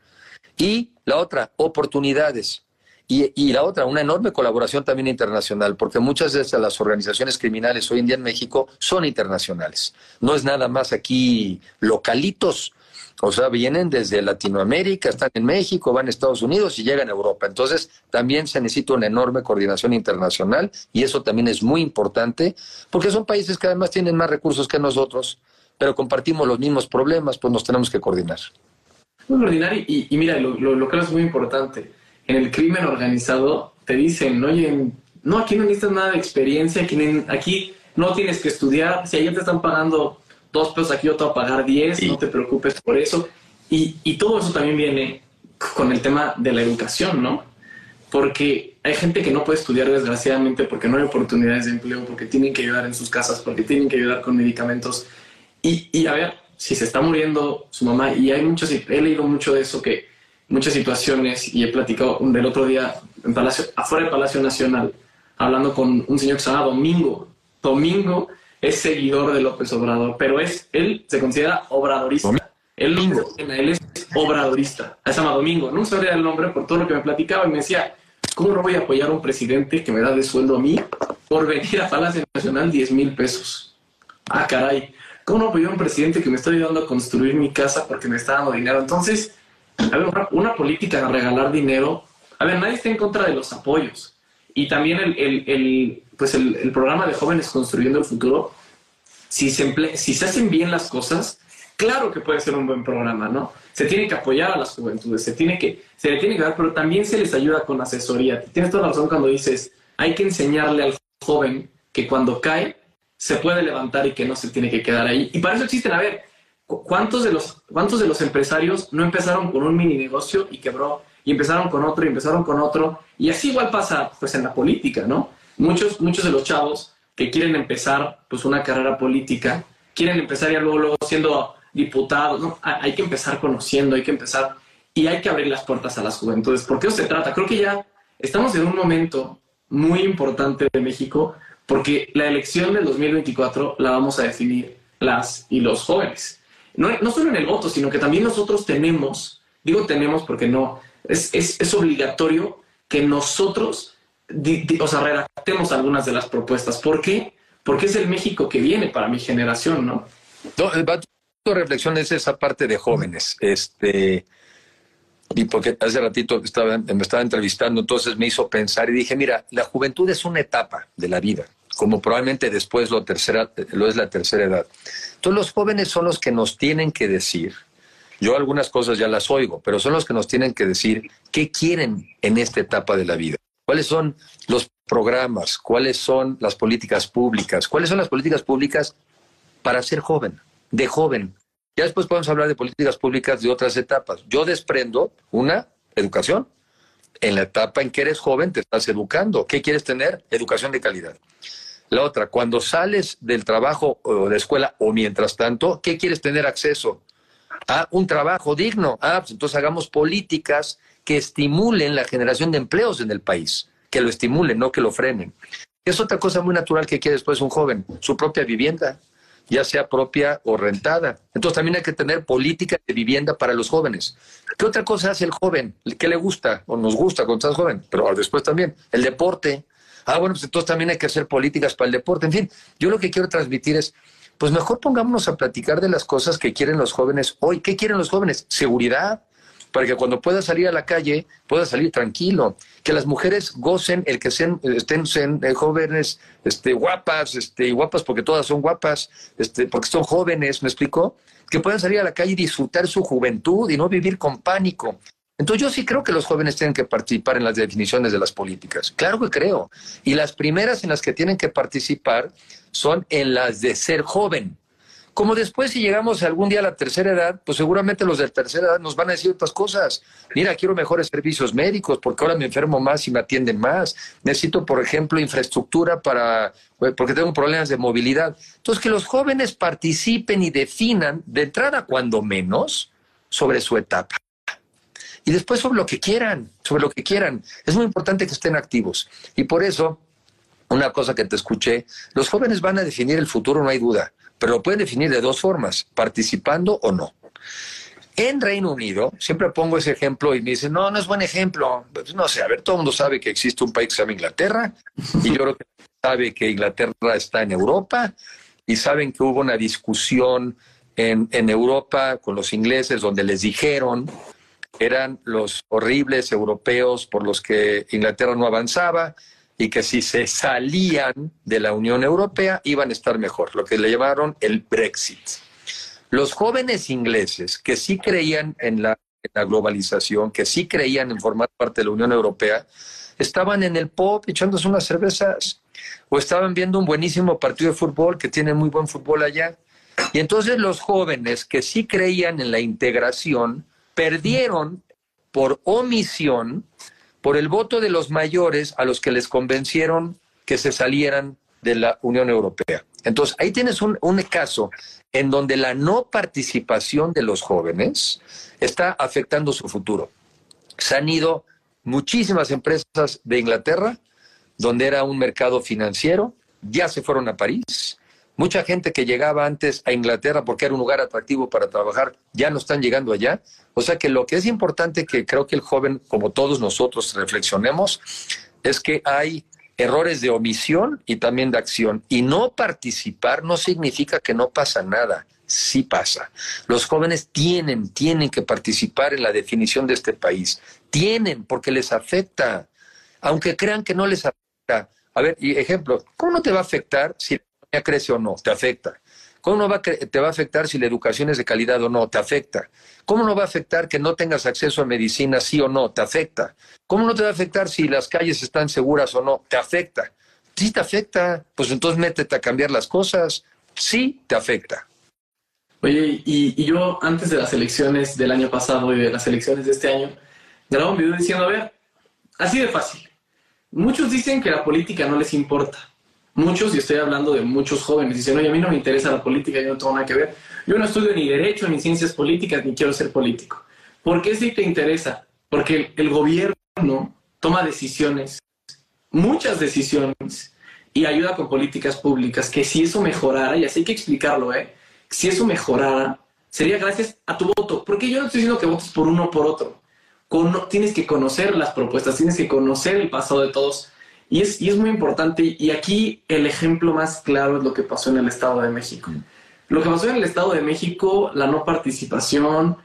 Y la otra, oportunidades. Y, la otra, una enorme colaboración también internacional, porque muchas de las organizaciones criminales hoy en día en México son internacionales. No es nada más aquí localitos, o sea, vienen desde Latinoamérica, están en México, van a Estados Unidos y llegan a Europa. Entonces, también se necesita una enorme coordinación internacional y eso también es muy importante, porque son países que además tienen más recursos que nosotros, pero compartimos los mismos problemas, pues nos tenemos que coordinar. Coordinar y, y mira, lo, lo, lo que es muy importante en el crimen organizado te dicen, oye, no, aquí no necesitas nada de experiencia, aquí, aquí no tienes que estudiar, si allá te están pagando dos pesos, aquí yo te voy a pagar diez, no te preocupes por eso. Y, y todo eso también viene con el tema de la educación, ¿no? Porque hay gente que no puede estudiar desgraciadamente porque no hay oportunidades de empleo, porque tienen que ayudar en sus casas, porque tienen que ayudar con medicamentos. Y, y a ver, si se está muriendo su mamá, y hay muchos, he leído mucho de eso, que muchas situaciones y he platicado del otro día, en Palacio, afuera del Palacio Nacional, hablando con un señor que se llama Domingo. Domingo es seguidor de López Obrador, pero es, él se considera obradorista. Él, él es obradorista. Se llama Domingo. No sabía el nombre por todo lo que me platicaba y me decía, ¿cómo no voy a apoyar a un presidente que me da de sueldo a mí por venir a Palacio Nacional 10 mil pesos? Ah, caray. ¿Cómo no apoyar a un presidente que me está ayudando a construir mi casa porque me está dando dinero? Entonces, a ver, una, política de regalar dinero. A ver, nadie está en contra de los apoyos. Y también el, el, pues el, programa de jóvenes construyendo el futuro, si se, si se hacen bien las cosas, claro que puede ser un buen programa, ¿no? Se tiene que apoyar a las juventudes, se, tiene que, se le tiene que dar, pero también se les ayuda con asesoría. Tienes toda la razón cuando dices, hay que enseñarle al joven que cuando cae se puede levantar y que no se tiene que quedar ahí. Y para eso existen, a ver, ¿cuántos de los, cuántos de los empresarios no empezaron con un mini negocio y quebró? Y empezaron con otro y empezaron con otro. Y así igual pasa pues en la política, ¿no? Muchos, muchos de los chavos que quieren empezar pues una carrera política, quieren empezar ya luego, luego siendo diputados, ¿no? Hay que empezar conociendo, hay que empezar y hay que abrir las puertas a las juventudes. ¿Por qué se trata? Creo que ya estamos en un momento muy importante de México porque la elección del 2024 la vamos a definir las y los jóvenes. No, solo en el voto, sino que también nosotros tenemos, digo tenemos porque no, es, es, es obligatorio que nosotros, o sea, redactemos algunas de las propuestas. ¿Por qué? Porque es el México que viene para mi generación, ¿no? no tu reflexión es esa parte de jóvenes. Este, y porque hace ratito me estaba entrevistando, entonces me hizo pensar y dije, mira, la juventud es una etapa de la vida, como probablemente después lo, tercera, lo es la tercera edad. Entonces los jóvenes son los que nos tienen que decir, yo algunas cosas ya las oigo, pero son los que nos tienen que decir qué quieren en esta etapa de la vida. ¿Cuáles son los programas? ¿Cuáles son las políticas públicas? ¿Cuáles son las políticas públicas para ser joven? de joven. Ya después podemos hablar de políticas públicas de otras etapas. Yo desprendo una educación. En la etapa en que eres joven te estás educando. ¿Qué quieres tener? Educación de calidad. La otra, cuando sales del trabajo o de escuela o mientras tanto, ¿qué quieres tener acceso? A un trabajo digno. Ah, pues entonces hagamos políticas que estimulen la generación de empleos en el país, que lo estimulen, no que lo frenen. Es otra cosa muy natural que quiere después un joven, su propia vivienda ya sea propia o rentada. Entonces también hay que tener política de vivienda para los jóvenes. ¿Qué otra cosa hace el joven? ¿Qué le gusta o nos gusta cuando estás joven? Pero después también, el deporte. Ah, bueno, pues entonces también hay que hacer políticas para el deporte. En fin, yo lo que quiero transmitir es, pues mejor pongámonos a platicar de las cosas que quieren los jóvenes hoy. ¿Qué quieren los jóvenes? Seguridad, para que cuando pueda salir a la calle pueda salir tranquilo, que las mujeres gocen el que sean, estén, eh, jóvenes, este, guapas, este, y guapas porque todas son guapas, este, porque son jóvenes, ¿me explico? Que puedan salir a la calle y disfrutar su juventud y no vivir con pánico. Entonces yo sí creo que los jóvenes tienen que participar en las definiciones de las políticas. Claro que creo. Y las primeras en las que tienen que participar son en las de ser joven. Como después, si llegamos algún día a la tercera edad, pues seguramente los de tercera edad nos van a decir otras cosas. Mira, quiero mejores servicios médicos porque ahora me enfermo más y me atienden más. Necesito, por ejemplo, infraestructura para, pues, porque tengo problemas de movilidad. Entonces, que los jóvenes participen y definan, de entrada cuando menos, sobre su etapa. Y después sobre lo que quieran, sobre lo que quieran. Es muy importante que estén activos. Y por eso, una cosa que te escuché, los jóvenes van a definir el futuro, no hay duda pero lo pueden definir de dos formas, participando o no. En Reino Unido, siempre pongo ese ejemplo y me dicen, no, no es buen ejemplo. Pues no sé, a ver, todo el mundo sabe que existe un país que se llama Inglaterra y yo creo que sabe que Inglaterra está en Europa y saben que hubo una discusión en, en Europa con los ingleses donde les dijeron eran los horribles europeos por los que Inglaterra no avanzaba y que si se salían de la Unión Europea iban a estar mejor, lo que le llamaron el Brexit. Los jóvenes ingleses que sí creían en la, globalización, que sí creían en formar parte de la Unión Europea, estaban en el pop echándose unas cervezas o estaban viendo un buenísimo partido de fútbol que tiene muy buen fútbol allá. Y entonces los jóvenes que sí creían en la integración perdieron por omisión por el voto de los mayores a los que les convencieron que se salieran de la Unión Europea. Entonces, ahí tienes un, caso en donde la no participación de los jóvenes está afectando su futuro. Se han ido muchísimas empresas de Inglaterra, donde era un mercado financiero, ya se fueron a París. Mucha gente que llegaba antes a Inglaterra porque era un lugar atractivo para trabajar, ya no están llegando allá. O sea que lo que es importante que creo que el joven, como todos nosotros, reflexionemos, es que hay errores de omisión y también de acción. Y no participar no significa que no pasa nada. Sí pasa. Los jóvenes tienen, tienen que participar en la definición de este país. Tienen, porque les afecta. Aunque crean que no les afecta. A ver, ejemplo, ¿cómo no te va a afectar si crece o no? Te afecta. ¿Cómo no va te va a afectar si la educación es de calidad o no? Te afecta. ¿Cómo no va a afectar que no tengas acceso a medicina sí o no? Te afecta. ¿Cómo no te va a afectar si las calles están seguras o no? Te afecta. Sí te afecta. Pues entonces métete a cambiar las cosas. Sí te afecta. Oye, y, yo antes de las elecciones del año pasado y de las elecciones de este año, grabo un video diciendo, a ver, así de fácil. Muchos dicen que la política no les importa. Muchos, y estoy hablando de muchos jóvenes, dicen, oye, a mí no me interesa la política, yo no tengo nada que ver. Yo no estudio ni derecho, ni ciencias políticas, ni quiero ser político. ¿Por qué sí te interesa? Porque el gobierno toma decisiones, muchas decisiones, y ayuda con políticas públicas, que si eso mejorara, y así hay que explicarlo, ¿eh? si eso mejorara, sería gracias a tu voto. Porque yo no estoy diciendo que votes por uno o por otro. tienes que conocer las propuestas, tienes que conocer el pasado de todos y es, y es muy importante, y aquí el ejemplo más claro es lo que pasó en el Estado de México. Lo que pasó en el Estado de México, la no participación,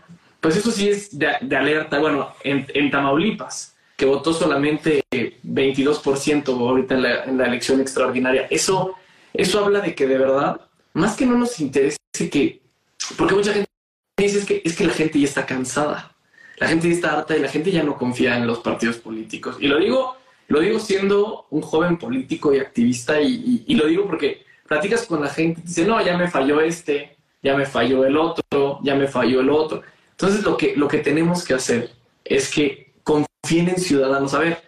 pues eso sí es de, alerta. Bueno, en, Tamaulipas, que votó solamente 22% ahorita en la, en la, elección extraordinaria, eso, eso habla de que de verdad, más que no nos interese que, porque mucha gente dice es que, es que la gente ya está cansada, la gente ya está harta y la gente ya no confía en los partidos políticos. Y lo digo lo digo siendo un joven político y activista y, lo digo porque platicas con la gente y dice, no, ya me falló este, ya me falló el otro, ya me falló el otro. Entonces lo que, lo que tenemos que hacer es que confíen en ciudadanos. A ver,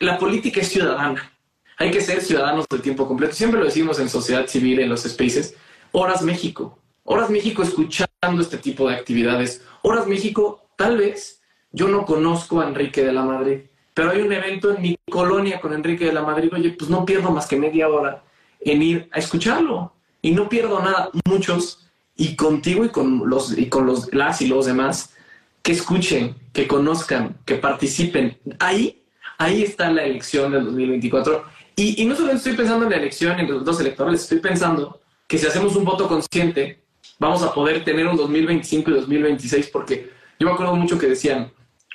la política es ciudadana. Hay que ser ciudadanos de tiempo completo. Siempre lo decimos en sociedad civil, en los spaces. Horas México. Horas México escuchando este tipo de actividades. Horas México, tal vez yo no conozco a Enrique de la Madrid pero hay un evento en mi colonia con Enrique de la Madrid, oye, pues no pierdo más que media hora en ir a escucharlo y no pierdo nada. Muchos, y contigo y con los, y con los, las y los demás, que escuchen, que conozcan, que participen. Ahí, ahí está la elección del 2024. Y, y no solo estoy pensando en la elección, en los dos electorales, estoy pensando que si hacemos un voto consciente, vamos a poder tener un 2025 y 2026, porque yo me acuerdo mucho que decían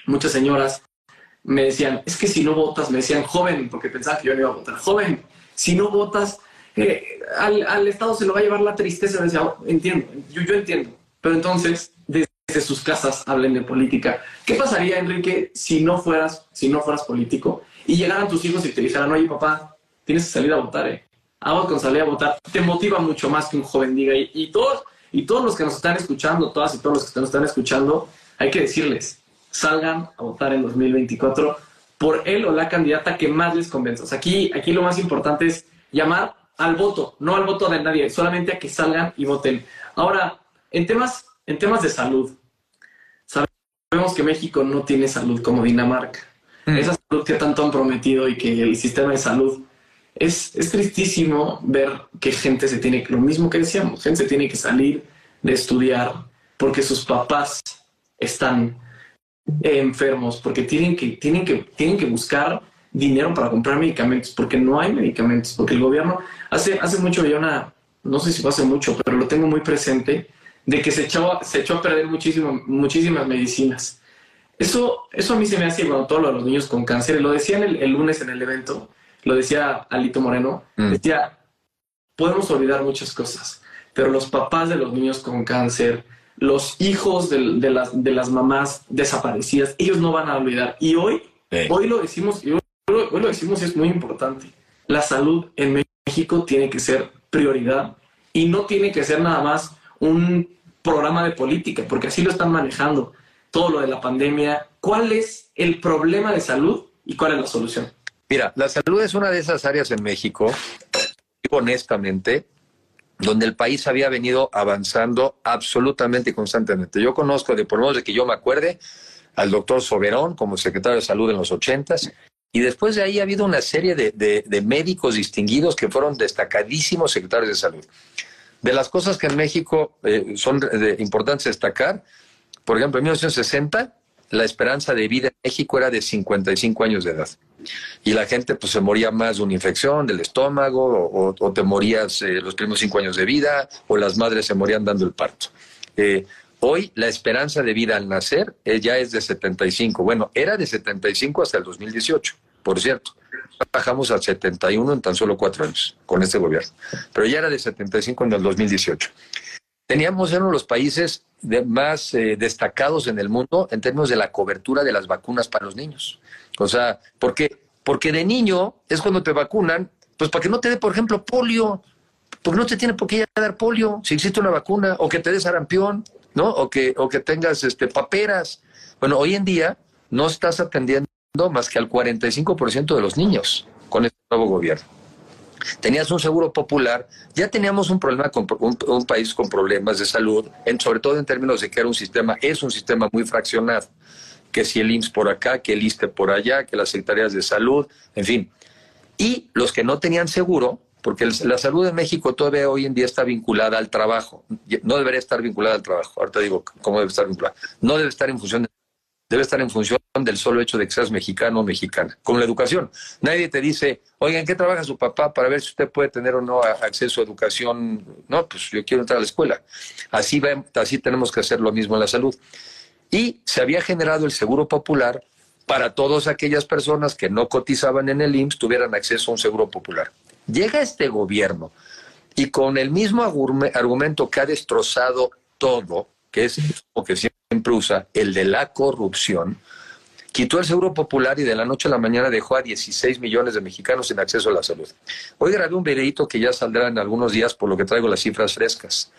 muchas señoras, me decían, es que si no votas, me decían, joven, porque pensaban que yo no iba a votar, joven, si no votas, eh, al, Estado se lo va a llevar la tristeza. Me decía, oh, entiendo, yo, yo entiendo. Pero entonces, desde sus casas hablen de política. ¿Qué pasaría, Enrique, si no fueras, si no fueras político y llegaran tus hijos y te dijeran, oye, papá, tienes que salir a votar, eh? Vamos con salir a votar. Te motiva mucho más que un joven diga. Y, y, todos, y todos los que nos están escuchando, todas y todos los que nos están escuchando, hay que decirles, salgan a votar en 2024 por él o la candidata que más les convenza. aquí, aquí lo más importante es llamar al voto, no al voto de nadie, solamente a que salgan y voten. Ahora, en temas, en temas de salud, sabemos que México no tiene salud como Dinamarca. Mm. Esa salud que tanto han prometido y que el sistema de salud es, es tristísimo ver que gente se tiene, lo mismo que decíamos, gente se tiene que salir de estudiar porque sus papás están enfermos porque tienen que, tienen, que, tienen que buscar dinero para comprar medicamentos porque no hay medicamentos, porque el gobierno hace, hace mucho yo una, no sé si fue hace mucho, pero lo tengo muy presente, de que se echó, se echó a perder muchísimo, muchísimas medicinas. Eso, eso a mí se me hace cuando todos los niños con cáncer, lo decían el, el, lunes en el evento, lo decía Alito Moreno, mm. decía, podemos olvidar muchas cosas, pero los papás de los niños con cáncer, los hijos de, las, de las mamás desaparecidas, ellos no van a olvidar. Y hoy, hoy lo decimos, y hoy, lo decimos y es muy importante. La salud en México tiene que ser prioridad y no tiene que ser nada más un programa de política, porque así lo están manejando todo lo de la pandemia. ¿Cuál es el problema de salud y cuál es la solución? Mira, la salud es una de esas áreas en México, honestamente, donde el país había venido avanzando absolutamente y constantemente. Yo conozco, de por lo menos de que yo me acuerde, al doctor Soberón como secretario de salud en los ochentas, y después de ahí ha habido una serie de, médicos distinguidos que fueron destacadísimos secretarios de salud. De las cosas que en México eh, son importantes destacar, por ejemplo, en 1960 la esperanza de vida en México era de 55 años de edad. Y la gente pues se moría más de una infección del estómago o, te morías eh, los primeros cinco años de vida o las madres se morían dando el parto. Eh, hoy la esperanza de vida al nacer eh, ya es de 75. Bueno, era de 75 hasta el 2018, por cierto. Bajamos a 71 en tan solo cuatro años con este gobierno. Pero ya era de 75 en el 2018. Teníamos uno de los países más eh, destacados en el mundo en términos de la cobertura de las vacunas para los niños. O sea, porque, porque de niño es cuando te vacunan, pues para que no te dé, por ejemplo, polio, porque no te tiene por qué dar polio si existe una vacuna, o que te dé sarampión, ¿no? O que, o que tengas este, paperas. Bueno, hoy en día no estás atendiendo más que al 45% de los niños con este nuevo gobierno tenías un seguro popular, ya teníamos un problema con un, país con problemas de salud, en, sobre todo en términos de que era un sistema, es un sistema muy fraccionado, que si el IMSS por acá, que el ISTE por allá, que las secretarías de salud, en fin. Y los que no tenían seguro, porque la salud en México todavía hoy en día está vinculada al trabajo, no debería estar vinculada al trabajo, ahorita digo cómo debe estar vinculada, no debe estar en función de debe estar en función del solo hecho de que seas mexicano o mexicana, con la educación. Nadie te dice, oigan, ¿qué trabaja su papá para ver si usted puede tener o no acceso a educación? No, pues yo quiero entrar a la escuela. Así, va, así tenemos que hacer lo mismo en la salud. Y se había generado el seguro popular para todas aquellas personas que no cotizaban en el IMSS tuvieran acceso a un seguro popular. Llega este gobierno y con el mismo argumento que ha destrozado todo, que es lo que siempre usa, el de la corrupción, quitó el seguro popular y de la noche a la mañana dejó a 16 millones de mexicanos sin acceso a la salud. Hoy grabé un videito que ya saldrá en algunos días por lo que traigo las cifras frescas.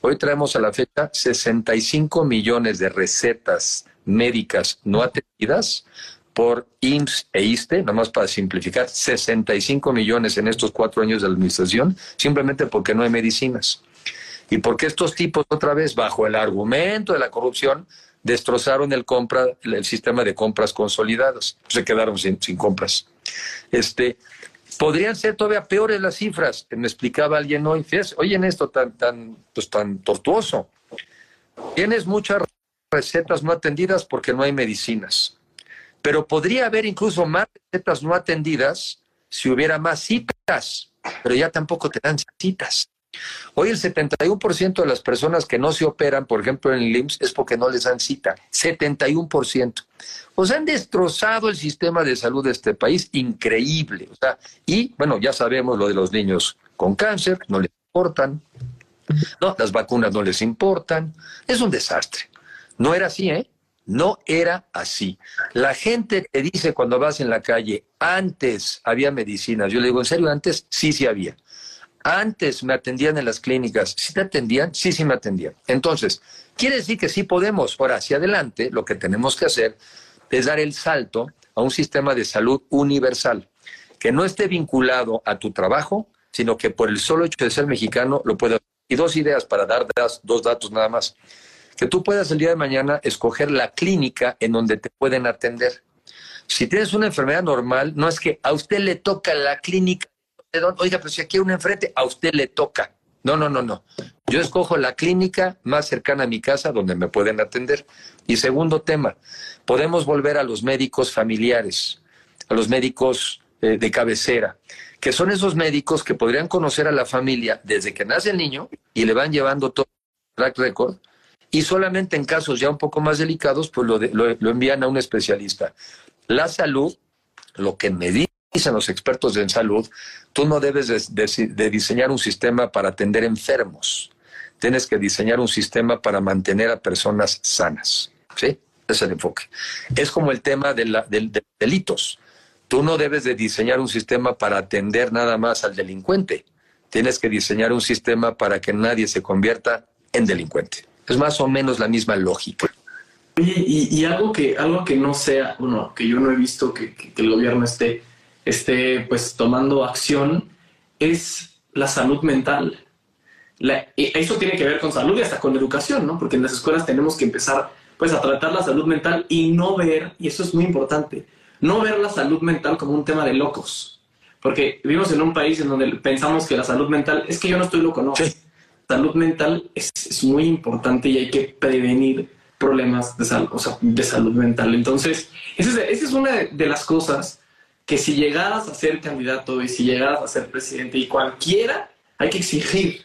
Hoy traemos a la fecha 65 millones de recetas médicas no atendidas por IMSS e ISTE, nada más para simplificar, 65 millones en estos cuatro años de administración, simplemente porque no hay medicinas. Y porque estos tipos, otra vez, bajo el argumento de la corrupción, destrozaron el compra, el sistema de compras consolidadas. Se quedaron sin, compras. Este, podrían ser todavía peores las cifras. Me explicaba alguien hoy, oye, en esto tan, tan, pues, tan tortuoso. Tienes muchas recetas no atendidas porque no hay medicinas. Pero podría haber incluso más recetas no atendidas si hubiera más citas, pero ya tampoco te dan citas. Hoy el 71% de las personas que no se operan, por ejemplo en el IMSS, es porque no les dan cita. 71%. O sea, han destrozado el sistema de salud de este país, increíble. O sea, y bueno, ya sabemos lo de los niños con cáncer, no les importan. No, las vacunas no les importan. Es un desastre. No era así, ¿eh? No era así. La gente te dice cuando vas en la calle, antes había medicinas. Yo le digo, ¿en serio antes? Sí, sí había. Antes me atendían en las clínicas. ¿Sí te atendían? Sí, sí me atendían. Entonces, quiere decir que sí podemos. Ahora, hacia adelante, lo que tenemos que hacer es dar el salto a un sistema de salud universal, que no esté vinculado a tu trabajo, sino que por el solo hecho de ser mexicano lo pueda. Y dos ideas para dar dos datos nada más. Que tú puedas el día de mañana escoger la clínica en donde te pueden atender. Si tienes una enfermedad normal, no es que a usted le toca la clínica oiga, pero si aquí hay un enfrente, a usted le toca. No, no, no, no. Yo escojo la clínica más cercana a mi casa donde me pueden atender. Y segundo tema, podemos volver a los médicos familiares, a los médicos eh, de cabecera, que son esos médicos que podrían conocer a la familia desde que nace el niño y le van llevando todo el track record y solamente en casos ya un poco más delicados, pues lo, lo envían a un especialista. La salud, lo que me dicen los expertos en salud, tú no debes de, diseñar un sistema para atender enfermos. Tienes que diseñar un sistema para mantener a personas sanas. ¿Sí? Es el enfoque. Es como el tema de, la, delitos. Tú no debes de diseñar un sistema para atender nada más al delincuente. Tienes que diseñar un sistema para que nadie se convierta en delincuente. Es más o menos la misma lógica. Oye, y, algo que algo que no sea, bueno, que yo no he visto que el gobierno esté esté pues tomando acción es la salud mental. eso tiene que ver con salud y hasta con educación, ¿no? Porque en las escuelas tenemos que empezar pues a tratar la salud mental y no ver, y eso es muy importante, no ver la salud mental como un tema de locos. Porque vivimos en un país en donde pensamos que la salud mental es que yo no estoy loco, no. Salud mental es, es, muy importante y hay que prevenir problemas de, salud, o sea, de salud mental. Entonces, esa es, esa es una de las cosas que si llegaras a ser candidato y si llegaras a ser presidente y cualquiera, hay que exigir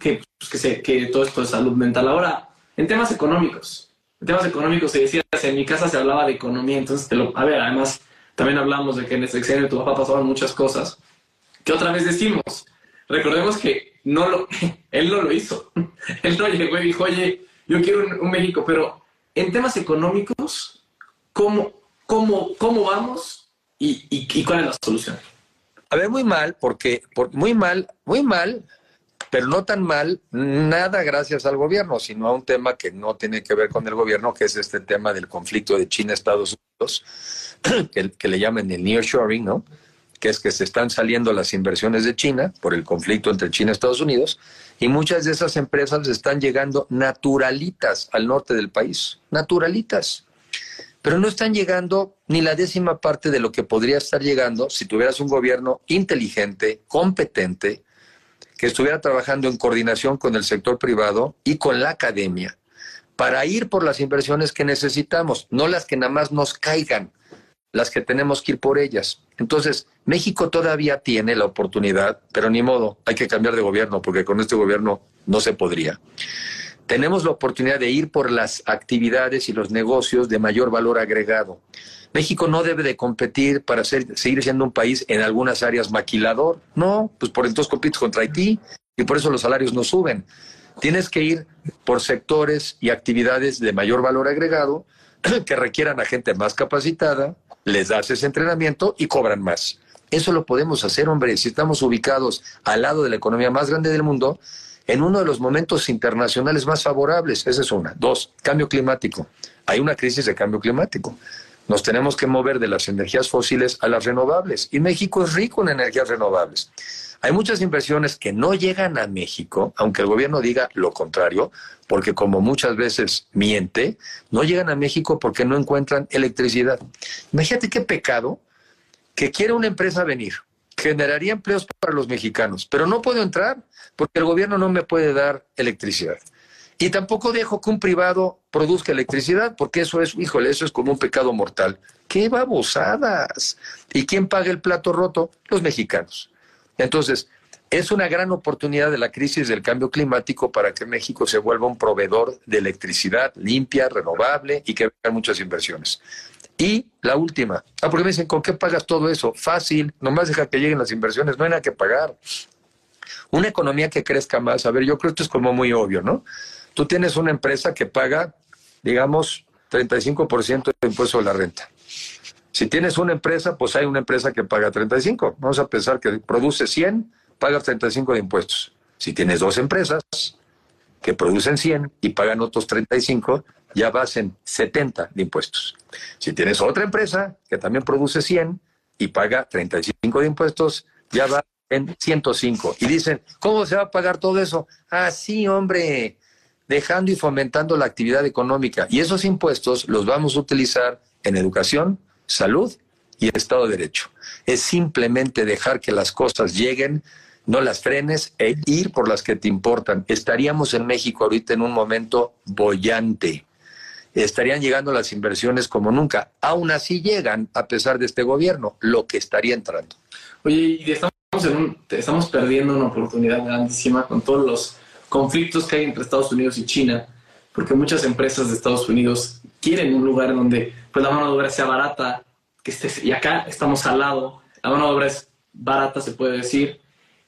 que, pues, que, se, que todo esto es salud mental. Ahora, en temas económicos, en temas económicos se decía, en mi casa se hablaba de economía, entonces, te lo, a ver, además, también hablamos de que en el sexenio tu papá pasaban muchas cosas. que otra vez decimos? Recordemos que no lo, [laughs] él no lo hizo. [laughs] Él no llegó y dijo, oye, yo quiero un, México, pero en temas económicos, ¿cómo, cómo, cómo vamos y, y, cuál es la solución? A ver, muy mal, porque, porque muy mal, muy mal, pero no tan mal, nada gracias al gobierno, sino a un tema que no tiene que ver con el gobierno, que es este tema del conflicto de China-Estados Unidos, [clears throat] que, que, le llaman el nearshoring, ¿no? Que es que se están saliendo las inversiones de China por el conflicto entre China y Estados Unidos, y muchas de esas empresas están llegando naturalitas al norte del país, naturalitas. Pero no están llegando ni la décima parte de lo que podría estar llegando si tuvieras un gobierno inteligente, competente, que estuviera trabajando en coordinación con el sector privado y con la academia para ir por las inversiones que necesitamos, no las que nada más nos caigan, las que tenemos que ir por ellas. Entonces, México todavía tiene la oportunidad, pero ni modo, hay que cambiar de gobierno, porque con este gobierno no se podría. Tenemos la oportunidad de ir por las actividades y los negocios de mayor valor agregado. México no debe de competir para seguir siendo un país en algunas áreas maquilador. No, pues por entonces compites contra Haití y por eso los salarios no suben. Tienes que ir por sectores y actividades de mayor valor agregado [clears throat] que requieran a gente más capacitada, les das ese entrenamiento y cobran más. Eso lo podemos hacer, hombre, si estamos ubicados al lado de la economía más grande del mundo, en uno de los momentos internacionales más favorables. Esa es una. Dos, cambio climático. Hay una crisis de cambio climático. Nos tenemos que mover de las energías fósiles a las renovables. Y México es rico en energías renovables. Hay muchas inversiones que no llegan a México, aunque el gobierno diga lo contrario, porque como muchas veces miente, no llegan a México porque no encuentran electricidad. Imagínate qué pecado que quiere una empresa venir, generaría empleos para los mexicanos, pero no puedo entrar porque el gobierno no me puede dar electricidad. Y tampoco dejo que un privado produzca electricidad, porque eso es, híjole, eso es como un pecado mortal. ¡Qué babosadas! ¿Y quién paga el plato roto? Los mexicanos. Entonces, es una gran oportunidad de la crisis del cambio climático para que México se vuelva un proveedor de electricidad limpia, renovable y que vengan muchas inversiones. Y la última, ah, porque me dicen, ¿con qué pagas todo eso? Fácil, nomás deja que lleguen las inversiones, no hay nada que pagar. Una economía que crezca más, a ver, yo creo que esto es como muy obvio, ¿no? Tú tienes una empresa que paga, digamos, 35% de impuesto a la renta. Si tienes una empresa, pues hay una empresa que paga 35. Vamos a pensar que produce 100, paga 35 de impuestos. Si tienes dos empresas que producen 100 y pagan otros 35, ya vas en 70 de impuestos. Si tienes otra empresa que también produce 100 y paga 35 de impuestos, ya va en 105. Y dicen, ¿cómo se va a pagar todo eso? Ah, sí, hombre, dejando y fomentando la actividad económica. Y esos impuestos los vamos a utilizar en educación, salud y Estado de Derecho. Es simplemente dejar que las cosas lleguen, no las frenes e ir por las que te importan. Estaríamos en México ahorita en un momento bollante. Estarían llegando las inversiones como nunca. Aún así llegan a pesar de este gobierno, lo que estaría entrando. Oye, y estamos, estamos perdiendo una oportunidad grandísima con todos los conflictos que hay entre Estados Unidos y China, porque muchas empresas de Estados Unidos quieren un lugar donde pues, la mano de obra sea barata, que esté, y acá estamos al lado, la mano de obra es barata, se puede decir.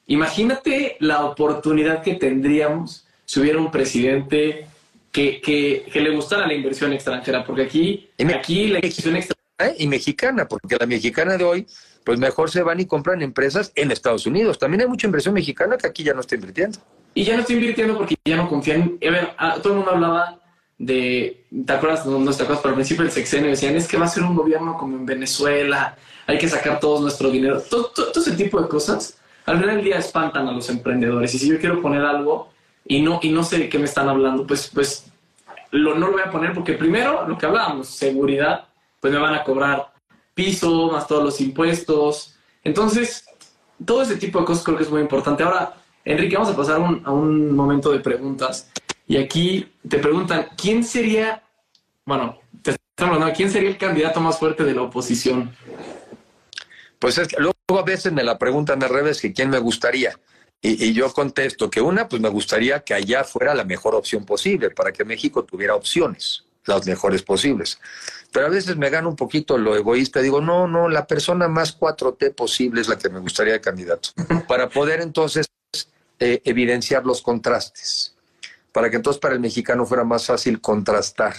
Imagínate la oportunidad que tendríamos si hubiera un presidente que, que, que le gustara la inversión extranjera, porque aquí, aquí la inversión extranjera... ¿Eh? Y mexicana, porque la mexicana de hoy, pues mejor se van y compran empresas en Estados Unidos. También hay mucha inversión mexicana que aquí ya no está invirtiendo. Y ya no estoy invirtiendo porque ya no confían. A ver, todo el mundo hablaba de, ¿te acuerdas? No, no te acuerdas, pero al principio del sexenio decían, es que va a ser un gobierno como en Venezuela, hay que sacar todo nuestro dinero. Todo, todo, ese tipo de cosas, al final del día espantan a los emprendedores. Y si yo quiero poner algo y no, y no sé de qué me están hablando, pues, pues lo, no lo voy a poner porque primero, lo que hablábamos, seguridad, pues me van a cobrar piso, más todos los impuestos. Entonces, todo ese tipo de cosas creo que es muy importante. Ahora, Enrique, vamos a pasar a un momento de preguntas. Y aquí te preguntan, ¿quién sería, bueno, te están hablando, ¿quién sería el candidato más fuerte de la oposición? Pues es que luego a veces me la preguntan al revés, que quién me gustaría. Y, yo contesto que una, pues me gustaría que allá fuera la mejor opción posible, para que México tuviera opciones, las mejores posibles. Pero a veces me gana un poquito lo egoísta, digo, no, no, la persona más 4T posible es la que me gustaría de candidato, [laughs] para poder entonces eh, evidenciar los contrastes, para que entonces para el mexicano fuera más fácil contrastar.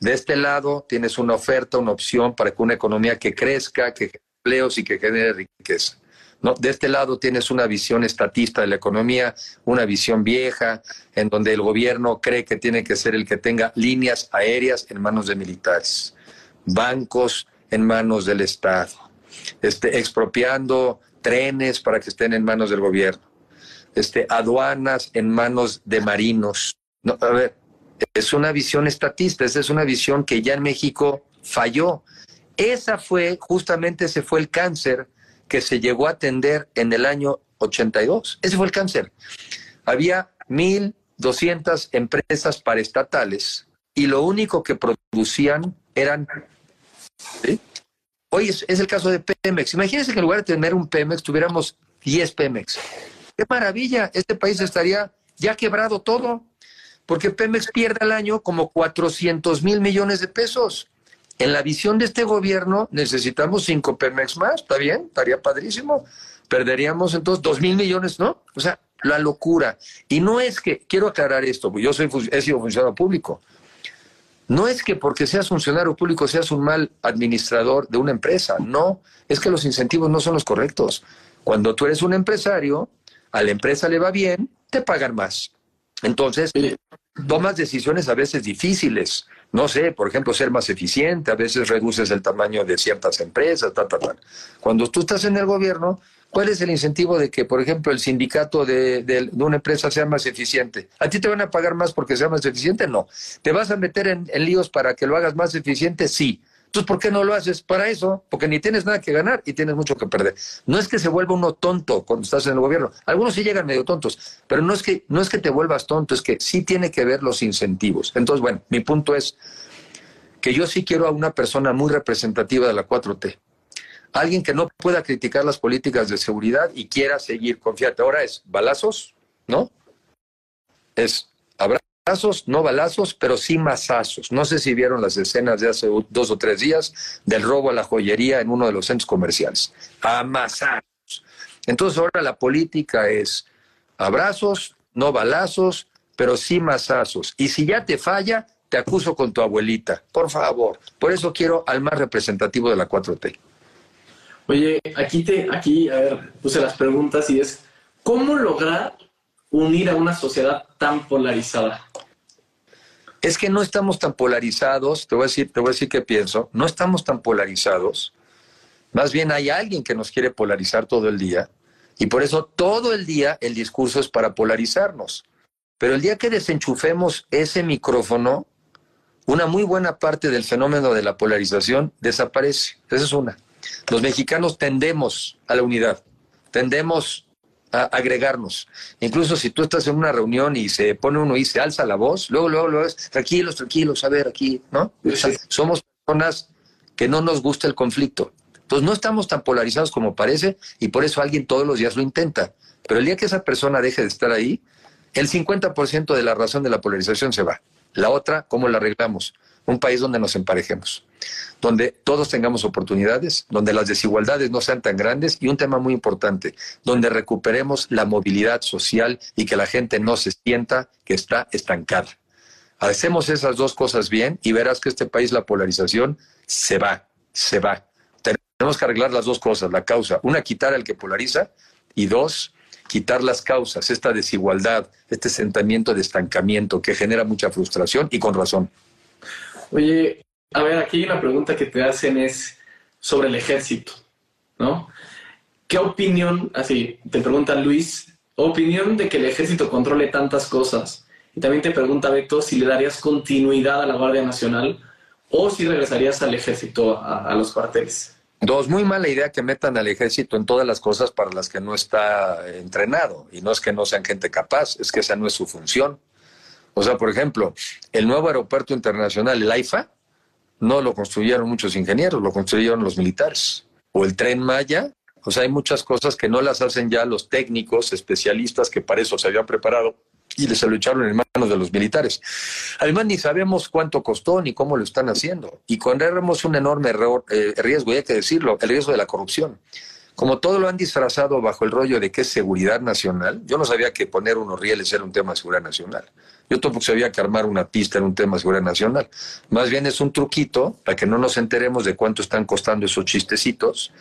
De este lado tienes una oferta, una opción para que una economía que crezca, que genere empleos y que genere riqueza. De este lado tienes una visión estatista de la economía, una visión vieja, en donde el gobierno cree que tiene que ser el que tenga líneas aéreas en manos de militares, bancos en manos del Estado, este, expropiando trenes para que estén en manos del gobierno, este, aduanas en manos de marinos. No, a ver, es una visión estatista, esa es una visión que ya en México falló. Esa fue, justamente ese fue el cáncer que se llegó a atender en el año 82. Ese fue el cáncer. Había 1.200 empresas paraestatales y lo único que producían eran... Hoy es, el caso de Pemex. Imagínense que en lugar de tener un Pemex tuviéramos 10 Pemex. ¡Qué maravilla! Este país estaría ya quebrado todo, porque Pemex pierde al año como 400 mil millones de pesos. En la visión de este gobierno necesitamos cinco Pemex más, ¿está bien? Estaría padrísimo. Perderíamos entonces dos mil millones, ¿no? O sea, la locura. Y no es que, quiero aclarar esto, yo soy, he sido funcionario público. No es que porque seas funcionario público seas un mal administrador de una empresa, no, es que los incentivos no son los correctos. Cuando tú eres un empresario, a la empresa le va bien, te pagan más. Entonces, tomas decisiones a veces difíciles, no sé, por ejemplo, ser más eficiente, a veces reduces el tamaño de ciertas empresas, tal, tal, tal. Cuando tú estás en el gobierno, ¿cuál es el incentivo de que, por ejemplo, el sindicato de, una empresa sea más eficiente? ¿A ti te van a pagar más porque sea más eficiente? No. ¿Te vas a meter en líos para que lo hagas más eficiente? Sí. Entonces, ¿por qué no lo haces para eso? Porque ni tienes nada que ganar y tienes mucho que perder. No es que se vuelva uno tonto cuando estás en el gobierno. Algunos sí llegan medio tontos, pero no es que, no es que te vuelvas tonto, es que sí tiene que ver los incentivos. Entonces, bueno, mi punto es que yo sí quiero a una persona muy representativa de la 4T. Alguien que no pueda criticar las políticas de seguridad y quiera seguir. Confiate. Ahora es balazos, ¿no? Es balazos, no balazos, pero sí masazos. No sé si vieron las escenas de hace dos o tres días del robo a la joyería en uno de los centros comerciales. A masazos. Entonces ahora la política es abrazos, no balazos, pero sí masazos. Y si ya te falla, te acuso con tu abuelita. Por favor. Por eso quiero al más representativo de la 4T. Oye, aquí te, aquí, a ver, puse las preguntas y es, ¿cómo lograr unir a una sociedad tan polarizada? Es que no estamos tan polarizados, te voy a decir, te voy a decir qué pienso, no estamos tan polarizados. Más bien hay alguien que nos quiere polarizar todo el día y por eso todo el día el discurso es para polarizarnos. Pero el día que desenchufemos ese micrófono, una muy buena parte del fenómeno de la polarización desaparece. Esa es una. Los mexicanos tendemos a la unidad, tendemos agregarnos. Incluso si tú estás en una reunión y se pone uno y se alza la voz, luego, luego, luego, es, tranquilos, tranquilos, a ver, aquí, ¿no? somos personas que no nos gusta el conflicto. Entonces no estamos tan polarizados como parece y por eso alguien todos los días lo intenta. Pero el día que esa persona deje de estar ahí, el 50% de la razón de la polarización se va. La otra, ¿cómo la arreglamos? Un país donde nos emparejemos donde todos tengamos oportunidades, donde las desigualdades no sean tan grandes y un tema muy importante, donde recuperemos la movilidad social y que la gente no se sienta que está estancada. Hacemos esas dos cosas bien y verás que este país la polarización se va, se va. Tenemos que arreglar las dos cosas, la causa. Una, quitar al que polariza y dos, quitar las causas, esta desigualdad, este sentimiento de estancamiento que genera mucha frustración y con razón. Oye, a ver, aquí una pregunta que te hacen es sobre el ejército, ¿no? ¿Qué opinión, así te pregunta Luis, opinión de que el ejército controle tantas cosas Y también te pregunta Beto si le darías continuidad a la Guardia Nacional o si regresarías al ejército, a, a los cuarteles. Dos, muy mala idea que metan al ejército en todas las cosas para las que no está entrenado. Y no es que no sean gente capaz, es que esa no es su función. O sea, por ejemplo, el nuevo aeropuerto internacional, el AIFA, no lo construyeron muchos ingenieros, lo construyeron los militares. O el tren Maya, o sea, hay muchas cosas que no las hacen ya los técnicos, especialistas que para eso se habían preparado y les lo echaron en manos de los militares. Además, ni sabemos cuánto costó ni cómo lo están haciendo. Y corremos un enorme eh, riesgo, y hay que decirlo, el riesgo de la corrupción. Como todo lo han disfrazado bajo el rollo de que es seguridad nacional, yo no sabía que poner unos rieles era un tema de seguridad nacional. Yo tampoco sabía que armar una pista era un tema de seguridad nacional. Más bien es un truquito para que no nos enteremos de cuánto están costando esos chistecitos.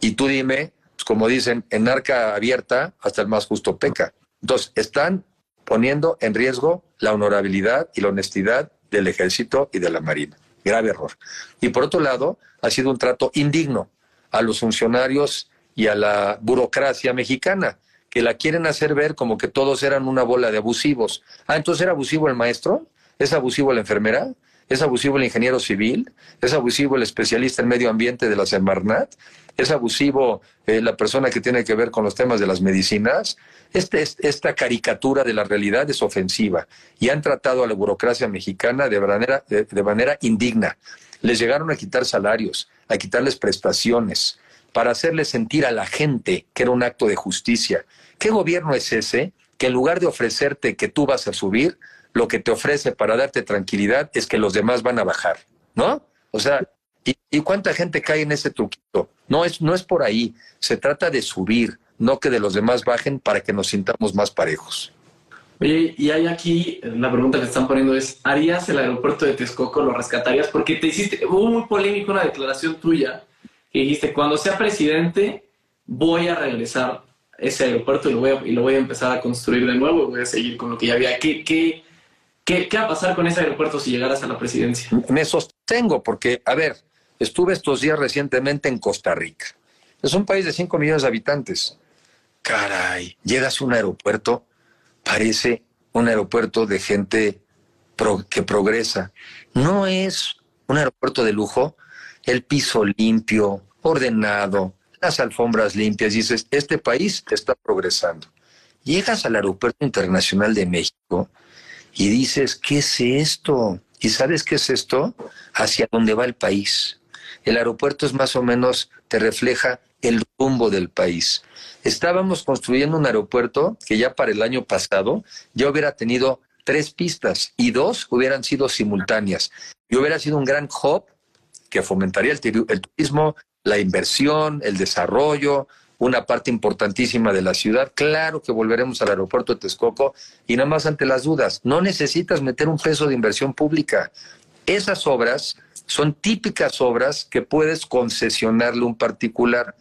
Y tú dime, pues como dicen, en arca abierta hasta el más justo peca. Entonces, están poniendo en riesgo la honorabilidad y la honestidad del ejército y de la marina. Grave error. Y por otro lado, ha sido un trato indigno a los funcionarios y a la burocracia mexicana, que la quieren hacer ver como que todos eran una bola de abusivos. Ah, entonces era abusivo el maestro, es abusivo la enfermera, es abusivo el ingeniero civil, es abusivo el especialista en medio ambiente de la Semarnat, es abusivo eh, la persona que tiene que ver con los temas de las medicinas. Este, esta caricatura de la realidad es ofensiva y han tratado a la burocracia mexicana de manera, indigna. Les llegaron a quitar salarios, a quitarles prestaciones, para hacerle sentir a la gente que era un acto de justicia. ¿Qué gobierno es ese que en lugar de ofrecerte que tú vas a subir, lo que te ofrece para darte tranquilidad es que los demás van a bajar? ¿No? O sea, ¿y, cuánta gente cae en ese truquito? No es, no es por ahí. Se trata de subir, no que de los demás bajen para que nos sintamos más parejos. Oye, y hay aquí, la pregunta que están poniendo es, ¿harías el aeropuerto de Texcoco, lo rescatarías? Porque te hiciste, hubo muy polémico una declaración tuya que dijiste, cuando sea presidente, voy a regresar ese aeropuerto y lo voy a, y lo voy a empezar a construir de nuevo, voy a seguir con lo que ya había. ¿Qué, qué, qué, qué va a pasar con ese aeropuerto si llegaras a la presidencia? Me sostengo porque, a ver, estuve estos días recientemente en Costa Rica. Es un país de 5 millones de habitantes. Caray, llegas a un aeropuerto, parece un aeropuerto de gente que progresa. No es un aeropuerto de lujo, el piso limpio, ordenado, las alfombras limpias, dices, este país está progresando. Llegas al Aeropuerto Internacional de México y dices, ¿qué es esto? ¿Y sabes qué es esto? Hacia dónde va el país. El aeropuerto es más o menos, te refleja el rumbo del país. Estábamos construyendo un aeropuerto que ya para el año pasado ya hubiera tenido tres pistas y dos hubieran sido simultáneas. Y hubiera sido un gran hub que fomentaría el, turismo, la inversión, el desarrollo, una parte importantísima de la ciudad. Claro que volveremos al aeropuerto de Texcoco y nada más ante las dudas, no necesitas meter un peso de inversión pública. Esas obras son típicas obras que puedes concesionarle un particular.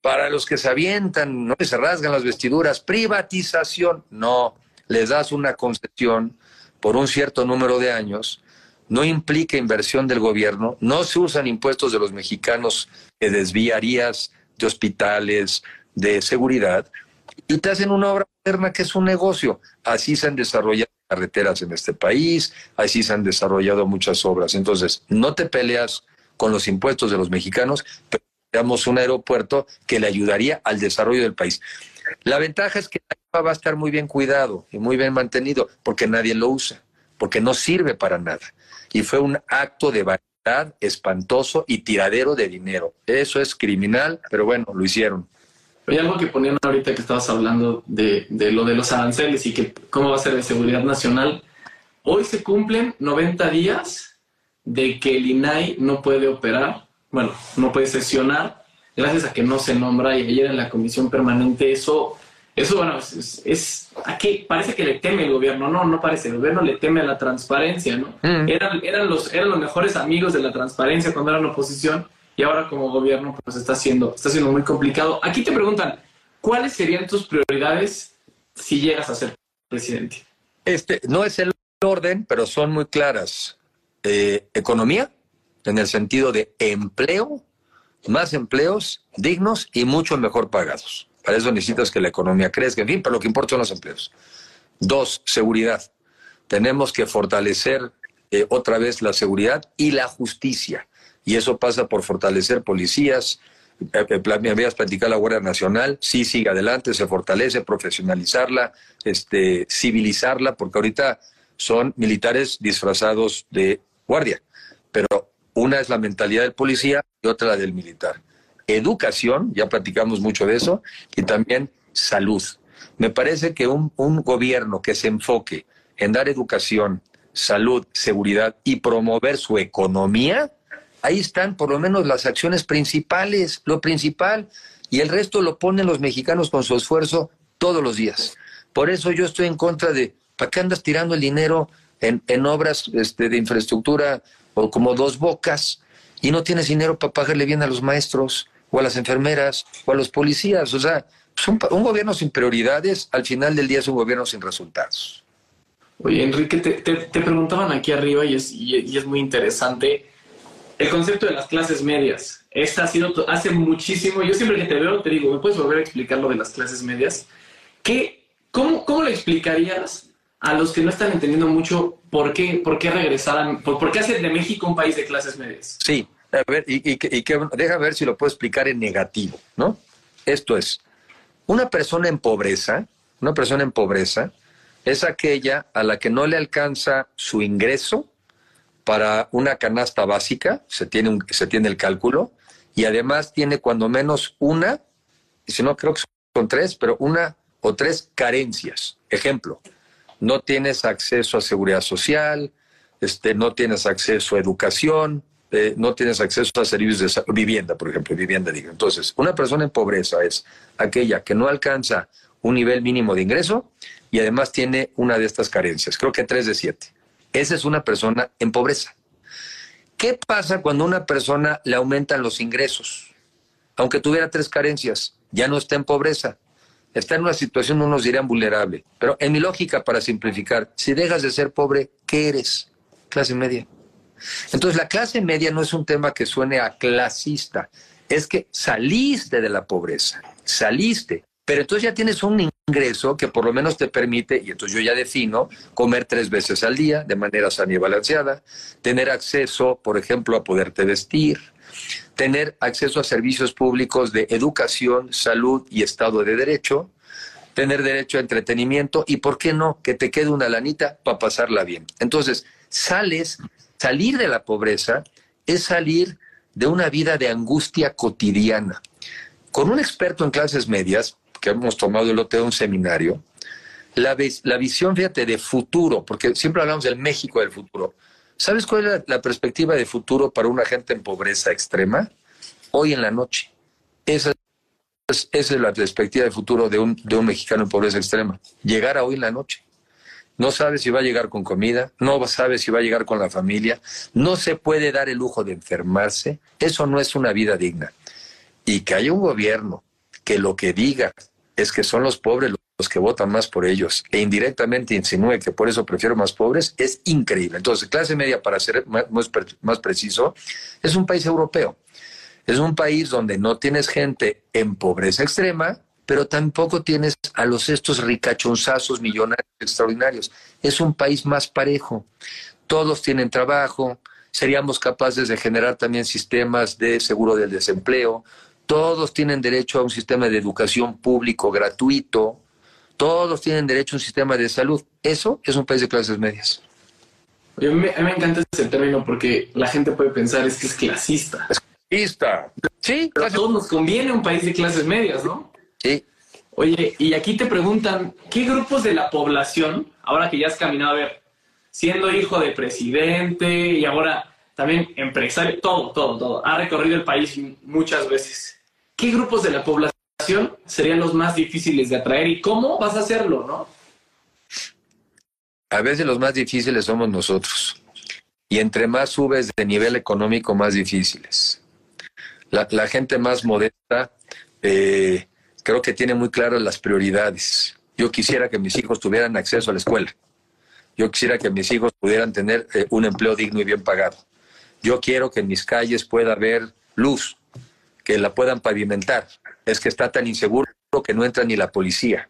Para los que se avientan, no se rasgan las vestiduras, privatización, no, les das una concesión por un cierto número de años no implica inversión del gobierno, no se usan impuestos de los mexicanos que desviarías de hospitales, de seguridad, y te hacen una obra moderna que es un negocio. Así se han desarrollado carreteras en este país, así se han desarrollado muchas obras. Entonces, no te peleas con los impuestos de los mexicanos, pero tenemos un aeropuerto que le ayudaría al desarrollo del país. La ventaja es que va a estar muy bien cuidado y muy bien mantenido, porque nadie lo usa, porque no sirve para nada y fue un acto de vanidad espantoso y tiradero de dinero. Eso es criminal, pero bueno, lo hicieron. Hay algo que ponían ahorita que estabas hablando de, de lo de los aranceles y que cómo va a ser de seguridad nacional. Hoy se cumplen 90 días de que el INAI no puede operar, bueno, no puede sesionar, gracias a que no se nombra y ayer en la comisión permanente eso eso, bueno, es, aquí parece que le teme el gobierno, no, no parece, el gobierno le teme a la transparencia, ¿no? Mm. Eran, eran, los, eran los mejores amigos de la transparencia cuando eran oposición y ahora como gobierno pues está siendo, está siendo muy complicado. Aquí te preguntan, ¿cuáles serían tus prioridades si llegas a ser presidente? Este, no es el orden, pero son muy claras. Eh, economía, en el sentido de empleo, más empleos dignos y mucho mejor pagados. Para eso necesitas que la economía crezca, en fin, pero lo que importa son los empleos. Dos, seguridad. tenemos que fortalecer eh, otra vez la seguridad y la justicia. Y eso pasa por fortalecer policías. Eh, eh, me habías platicado la Guardia Nacional, sí sigue adelante, se fortalece, profesionalizarla, este, civilizarla, porque ahorita son militares disfrazados de guardia, pero una es la mentalidad del policía y otra la del militar. Educación, ya platicamos mucho de eso, y también salud. Me parece que un, un gobierno que se enfoque en dar educación, salud, seguridad y promover su economía, ahí están por lo menos las acciones principales, lo principal, y el resto lo ponen los mexicanos con su esfuerzo todos los días. Por eso yo estoy en contra de, ¿para qué andas tirando el dinero en, en obras este, de infraestructura o como dos bocas y no tienes dinero para pagarle bien a los maestros o a las enfermeras o a los policías? O sea, pues un, gobierno sin prioridades al final del día es un gobierno sin resultados. Oye, Enrique, te, te, preguntaban aquí arriba y es, y, es muy interesante el concepto de las clases medias. Esta ha sido hace muchísimo, yo siempre que te veo te digo, ¿me puedes volver a explicar lo de las clases medias? ¿Qué, cómo, ¿Cómo le explicarías a los que no están entendiendo mucho por qué, por qué regresaran, por, por qué hacer de México un país de clases medias? Sí, a ver, y, y, y que, deja ver si lo puedo explicar en negativo, ¿no? Esto es, una persona en pobreza, una persona en pobreza, es aquella a la que no le alcanza su ingreso para una canasta básica, se tiene, un, se tiene el cálculo, y además tiene cuando menos una, y si no creo que son tres, pero una o tres carencias. Ejemplo, no tienes acceso a seguridad social, este, no tienes acceso a educación, eh, no tienes acceso a servicios de vivienda, por ejemplo, vivienda, digo. Entonces, una persona en pobreza es aquella que no alcanza un nivel mínimo de ingreso y además tiene una de estas carencias, creo que tres de siete. Esa es una persona en pobreza. ¿Qué pasa cuando a una persona le aumentan los ingresos? Aunque tuviera tres carencias, ya no está en pobreza. Está en una situación, unos dirían vulnerable. Pero en mi lógica, para simplificar, si dejas de ser pobre, ¿qué eres? Clase media. Entonces, la clase media no es un tema que suene a clasista, es que saliste de la pobreza, saliste. Pero entonces ya tienes un ingreso que por lo menos te permite, y entonces yo ya defino, comer tres veces al día de manera sana y balanceada, tener acceso, por ejemplo, a poderte vestir, tener acceso a servicios públicos de educación, salud y Estado de Derecho, tener derecho a entretenimiento y, ¿por qué no?, que te quede una lanita para pasarla bien. Entonces, sales, salir de la pobreza es salir de una vida de angustia cotidiana. Con un experto en clases medias, que hemos tomado el otro un seminario, la, la visión, fíjate, de futuro, porque siempre hablamos del México del futuro. ¿Sabes cuál es la, perspectiva de futuro para una gente en pobreza extrema? Hoy en la noche. Esa es, la perspectiva de futuro de un, de un mexicano en pobreza extrema. Llegar a hoy en la noche. No sabe si va a llegar con comida, no sabe si va a llegar con la familia, no se puede dar el lujo de enfermarse. Eso no es una vida digna. Y que haya un gobierno que lo que diga es que son los pobres que votan más por ellos e indirectamente insinúe que por eso prefiero más pobres, es increíble. Entonces, clase media, para ser más, más preciso, es un país europeo. Es un país donde no tienes gente en pobreza extrema, pero tampoco tienes a los estos ricachonzazos millonarios extraordinarios. Es un país más parejo. Todos tienen trabajo, seríamos capaces de generar también sistemas de seguro del desempleo, todos tienen derecho a un sistema de educación público gratuito, todos tienen derecho a un sistema de salud. Eso es un país de clases medias. a, mí, me encanta ese término porque la gente puede pensar es que es clasista. Es clasista. Sí, a todos nos conviene un país de clases medias, ¿no? Sí. Oye, y aquí te preguntan, ¿qué grupos de la población, ahora que ya has caminado a ver, siendo hijo de presidente y ahora también empresario, todo, todo, todo. Ha recorrido el país muchas veces. ¿Qué grupos de la población serían los más difíciles de atraer y cómo vas a hacerlo, no? A veces los más difíciles somos nosotros. Y entre más subes de nivel económico, más difíciles. La, gente más modesta eh, creo que tiene muy claras las prioridades. Yo quisiera que mis hijos tuvieran acceso a la escuela. Yo quisiera que mis hijos pudieran tener eh, un empleo digno y bien pagado. Yo quiero que en mis calles pueda haber luz, que la puedan pavimentar. Es que está tan inseguro que no entra ni la policía.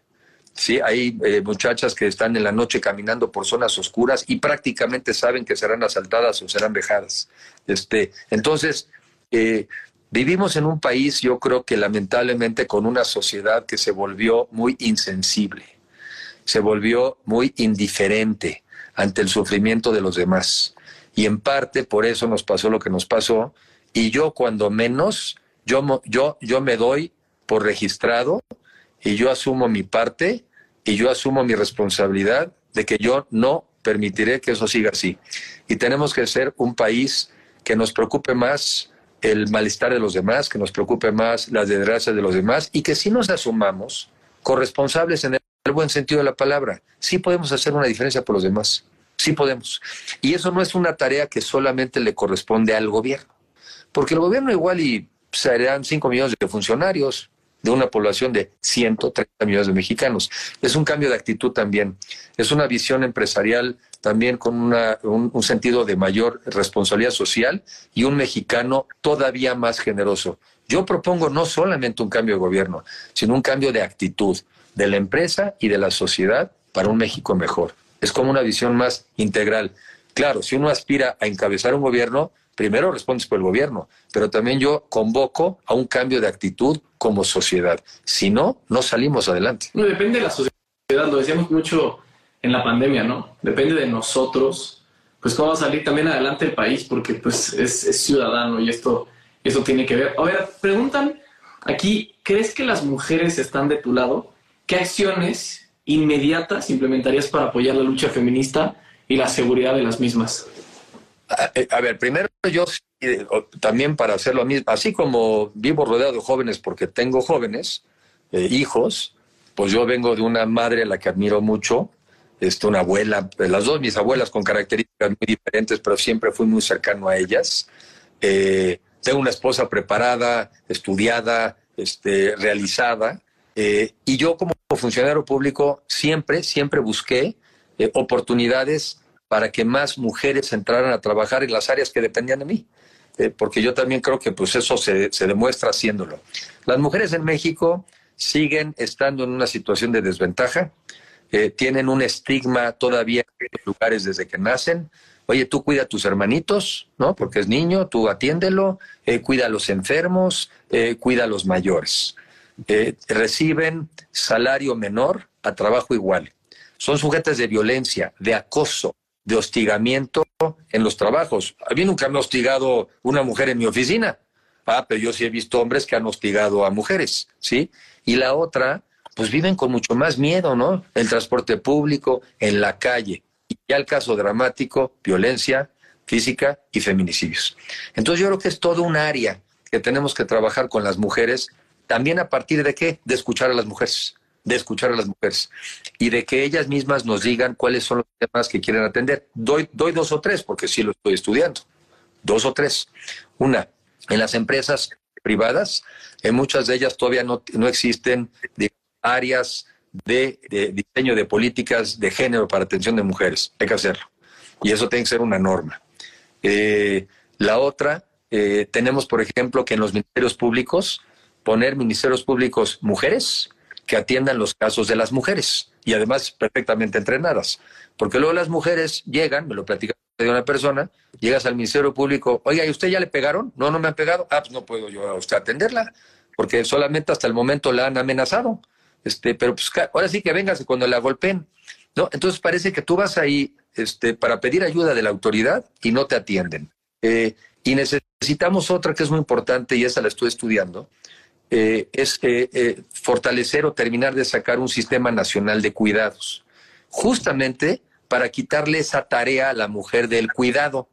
Sí, hay eh, muchachas que están en la noche caminando por zonas oscuras y prácticamente saben que serán asaltadas o serán vejadas. Este, entonces, eh, vivimos en un país, yo creo que lamentablemente con una sociedad que se volvió muy insensible, se volvió muy indiferente ante el sufrimiento de los demás. Y en parte por eso nos pasó lo que nos pasó. Y yo cuando menos, yo, yo, yo me doy registrado y yo asumo mi parte y yo asumo mi responsabilidad de que yo no permitiré que eso siga así. Y tenemos que ser un país que nos preocupe más el malestar de los demás, que nos preocupe más las desgracias de los demás y que si nos asumamos corresponsables en el buen sentido de la palabra, sí podemos hacer una diferencia por los demás, sí podemos. Y eso no es una tarea que solamente le corresponde al gobierno, porque el gobierno igual y serán 5 millones de funcionarios, de una población de 130 millones de mexicanos. Es un cambio de actitud también. Es una visión empresarial también con un, sentido de mayor responsabilidad social y un mexicano todavía más generoso. Yo propongo no solamente un cambio de gobierno, sino un cambio de actitud de la empresa y de la sociedad para un México mejor. Es como una visión más integral. Claro, si uno aspira a encabezar un gobierno, primero respondes por el gobierno, pero también yo convoco a un cambio de actitud como sociedad. Si no, no salimos adelante. No, depende de la sociedad, lo decíamos mucho en la pandemia, ¿no? Depende de nosotros, pues cómo va a salir también adelante el país, porque pues es, ciudadano y esto, esto tiene que ver. A ver, preguntan aquí, ¿crees que las mujeres están de tu lado? ¿Qué acciones inmediatas implementarías para apoyar la lucha feminista y la seguridad de las mismas? Eh, a, ver, primero yo eh, también para hacer lo mismo, así como vivo rodeado de jóvenes porque tengo jóvenes, eh, hijos, pues yo vengo de una madre a la que admiro mucho, este, una abuela, las dos mis abuelas con características muy diferentes, pero siempre fui muy cercano a ellas. tengo una esposa preparada, estudiada, este, realizada, y yo como funcionario público siempre, siempre busqué oportunidades para que más mujeres entraran a trabajar en las áreas que dependían de mí. Eh, porque yo también creo que pues eso se, demuestra haciéndolo. Las mujeres en México siguen estando en una situación de desventaja, eh, tienen un estigma todavía en lugares desde que nacen. Oye, tú cuida a tus hermanitos, ¿no? Porque es niño, tú atiéndelo, eh, cuida a los enfermos, cuida a los mayores. reciben salario menor a trabajo igual. Son sujetas de violencia, de acoso, de hostigamiento en los trabajos. A mí nunca me ha hostigado una mujer en mi oficina. Ah, pero yo sí he visto hombres que han hostigado a mujeres, ¿sí? Y la otra, pues viven con mucho más miedo, ¿no? En transporte público, en la calle. Y ya el caso dramático, violencia física y feminicidios. Entonces yo creo que es todo un área que tenemos que trabajar con las mujeres, también a partir de qué? De escuchar a las mujeres de escuchar a las mujeres y de que ellas mismas nos digan cuáles son los temas que quieren atender. Doy, doy dos o tres, porque sí lo estoy estudiando. Dos o tres. Una, en las empresas privadas, en muchas de ellas todavía no, no existen áreas de, diseño de políticas de género para atención de mujeres. Hay que hacerlo. Y eso tiene que ser una norma. Eh, la otra, eh, tenemos, por ejemplo, que en los ministerios públicos, poner ministerios públicos mujeres, que atiendan los casos de las mujeres y además perfectamente entrenadas. Porque luego las mujeres llegan, me lo platica de una persona, llegas al Ministerio Público, oiga, ¿y usted ya le pegaron? No, no me han pegado. Ah, pues no puedo yo a usted atenderla, porque solamente hasta el momento la han amenazado. Este, pero pues ahora sí que vengas cuando la golpeen. ¿no? Entonces parece que tú vas ahí este, para pedir ayuda de la autoridad y no te atienden. Eh, y necesitamos otra que es muy importante y esa la estoy estudiando, eh, es eh, fortalecer o terminar de sacar un sistema nacional de cuidados, justamente para quitarle esa tarea a la mujer del cuidado.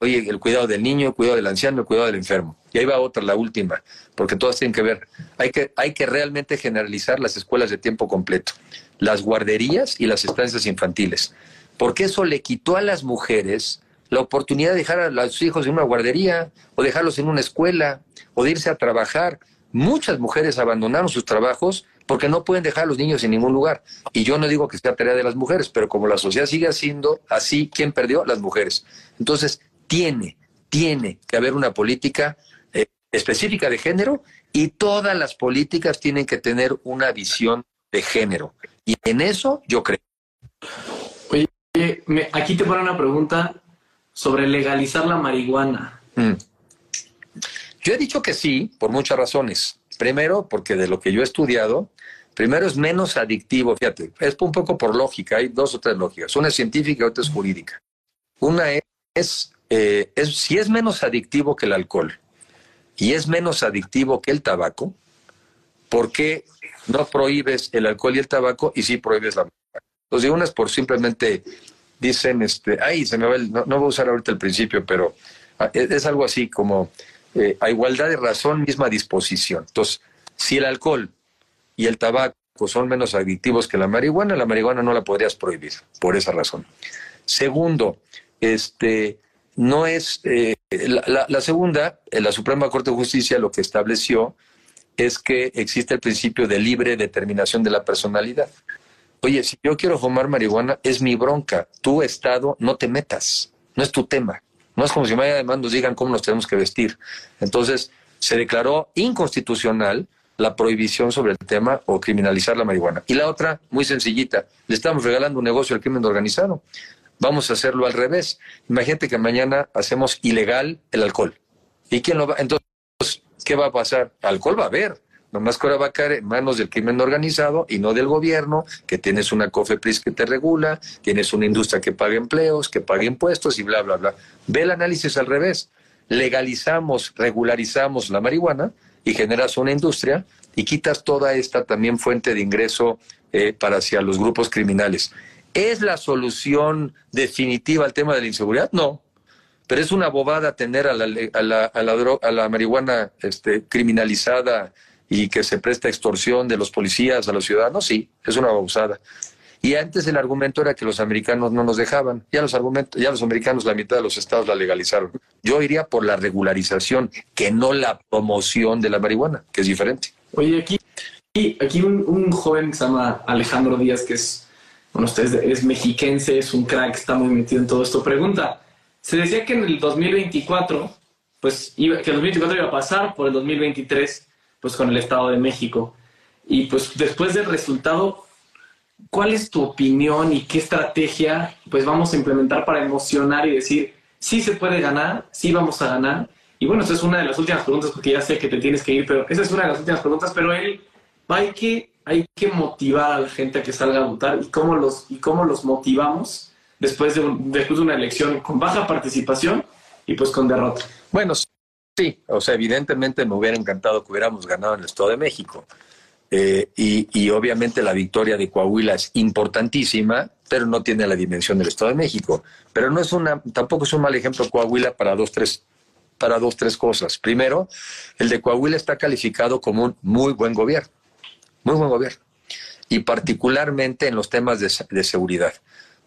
Oye, el cuidado del niño, el cuidado del anciano, el cuidado del enfermo. Y ahí va otra, la última, porque todas tienen que ver. Hay que, hay que realmente generalizar las escuelas de tiempo completo, las guarderías y las estancias infantiles, porque eso le quitó a las mujeres la oportunidad de dejar a los hijos en una guardería o dejarlos en una escuela o de irse a trabajar Muchas mujeres abandonaron sus trabajos porque no pueden dejar a los niños en ningún lugar. Y yo no digo que sea tarea de las mujeres, pero como la sociedad sigue siendo así, ¿quién perdió? Las mujeres. Entonces, tiene, tiene que haber una política eh, específica de género y todas las políticas tienen que tener una visión de género. Y en eso yo creo. Oye, aquí te pone una pregunta sobre legalizar la marihuana. Mm. Yo he dicho que sí, por muchas razones. Primero, porque de lo que yo he estudiado, primero es menos adictivo, fíjate, es un poco por lógica, hay dos o tres lógicas. Una es científica y otra es jurídica. Una es, eh, es si es menos adictivo que el alcohol y es menos adictivo que el tabaco, ¿por qué no prohíbes el alcohol y el tabaco y sí prohíbes la? Entonces, una es por simplemente dicen, este, ay, se me va el, no, voy a usar ahorita el principio, pero ah, es algo así como eh, a igualdad de razón, misma disposición. Entonces, si el alcohol y el tabaco son menos adictivos que la marihuana, la marihuana no la podrías prohibir, por esa razón. Segundo, este, no es, eh, la, segunda, la Suprema Corte de Justicia lo que estableció es que existe el principio de libre determinación de la personalidad. Oye, si yo quiero fumar marihuana, es mi bronca. Tu Estado, no te metas. No es tu tema. No es como si mañana además nos digan cómo nos tenemos que vestir. Entonces, se declaró inconstitucional la prohibición sobre el tema o criminalizar la marihuana. Y la otra, muy sencillita, le estamos regalando un negocio al crimen organizado. Vamos a hacerlo al revés. Imagínate que mañana hacemos ilegal el alcohol. ¿Y quién lo va? Entonces, ¿qué va a pasar? Alcohol va a haber Nomás que ahora va a caer en manos del crimen organizado y no del gobierno, que tienes una COFEPRIS que te regula, tienes una industria que paga empleos, que paga impuestos y bla, bla, bla. Ve el análisis al revés. Legalizamos, regularizamos la marihuana y generas una industria y quitas toda esta también fuente de ingreso eh, para hacia los grupos criminales. ¿Es la solución definitiva al tema de la inseguridad? No. Pero es una bobada tener a la, a la, a la, a la marihuana este, criminalizada y que se presta extorsión de los policías a los ciudadanos, sí, es una abusada. Y antes el argumento era que los americanos no nos dejaban. Ya los argumentos, ya los americanos, la mitad de los estados la legalizaron. Yo iría por la regularización, que no la promoción de la marihuana, que es diferente. Oye, aquí, aquí un, joven que se llama Alejandro Díaz, que es, bueno, usted es, mexiquense, es un crack, está muy metido en todo esto. Pregunta, se decía que en el 2024, pues que el 2024 iba a pasar por el 2023 pues con el Estado de México. Y pues después del resultado, ¿cuál es tu opinión y qué estrategia pues vamos a implementar para emocionar y decir, sí se puede ganar, sí vamos a ganar? Y bueno, esa es una de las últimas preguntas porque ya sé que te tienes que ir, pero esa es una de las últimas preguntas, pero él, hay que, hay que motivar a la gente a que salga a votar y cómo los, y cómo los motivamos después de, después de una elección con baja participación y pues con derrota. Bueno, Sí, o sea, evidentemente me hubiera encantado que hubiéramos ganado en el Estado de México. Eh, y, obviamente la victoria de Coahuila es importantísima, pero no tiene la dimensión del Estado de México. Pero no es una, tampoco es un mal ejemplo Coahuila para dos, tres, para dos, tres cosas. Primero, el de Coahuila está calificado como un muy buen gobierno, muy buen gobierno, y particularmente en los temas de, de seguridad,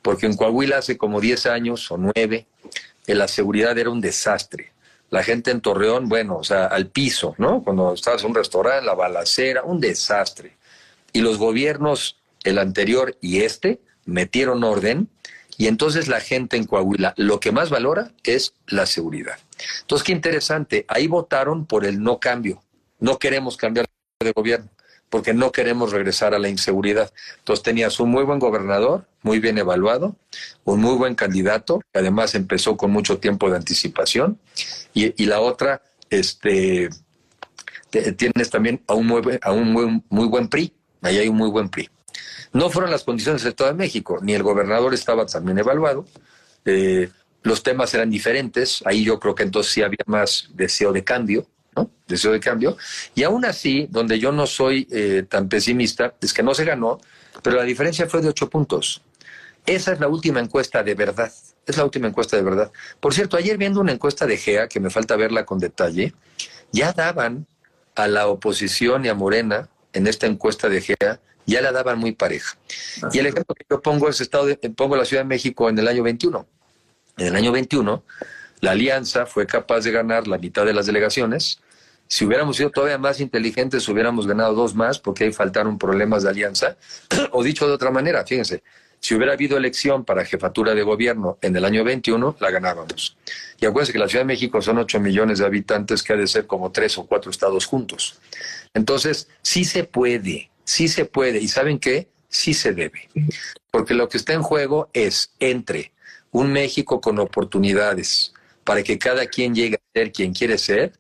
porque en Coahuila hace como 10 años o 9, la seguridad era un desastre la gente en Torreón, bueno, o sea, al piso, ¿no? Cuando estabas en un restaurante, la balacera, un desastre. Y los gobiernos, el anterior y este, metieron orden y entonces la gente en Coahuila lo que más valora es la seguridad. Entonces, qué interesante, ahí votaron por el no cambio. No queremos cambiar de gobierno porque no queremos regresar a la inseguridad. Entonces tenías un muy buen gobernador, muy bien evaluado, un muy buen candidato, que además empezó con mucho tiempo de anticipación, y, la otra, este, tienes también a un, muy, a un muy, muy buen PRI, ahí hay un muy buen PRI. No fueron las condiciones de todo México, ni el gobernador estaba también evaluado, eh, los temas eran diferentes, ahí yo creo que entonces sí había más deseo de cambio, Deseo de cambio. Y aún así, donde yo no soy eh, tan pesimista, es que no se ganó, pero la diferencia fue de ocho puntos. Esa es la última encuesta de verdad. Es la última encuesta de verdad. Por cierto, ayer viendo una encuesta de GEA, que me falta verla con detalle, ya daban a la oposición y a Morena en esta encuesta de GEA, ya la daban muy pareja. Y el ejemplo que yo pongo es estado de, pongo la Ciudad de México en el año 21. En el año 21, la alianza fue capaz de ganar la mitad de las delegaciones, si hubiéramos sido todavía más inteligentes, hubiéramos ganado dos más, porque ahí faltaron problemas de alianza. o dicho de otra manera, fíjense, si hubiera habido elección para jefatura de gobierno en el año 21, la ganábamos. Y acuérdense que la Ciudad de México son 8 millones de habitantes, que ha de ser como tres o cuatro estados juntos. Entonces, sí se puede, sí se puede. ¿Y saben qué? Sí se debe, porque lo que está en juego es entre un México con oportunidades para que cada quien llegue a ser quien quiere ser,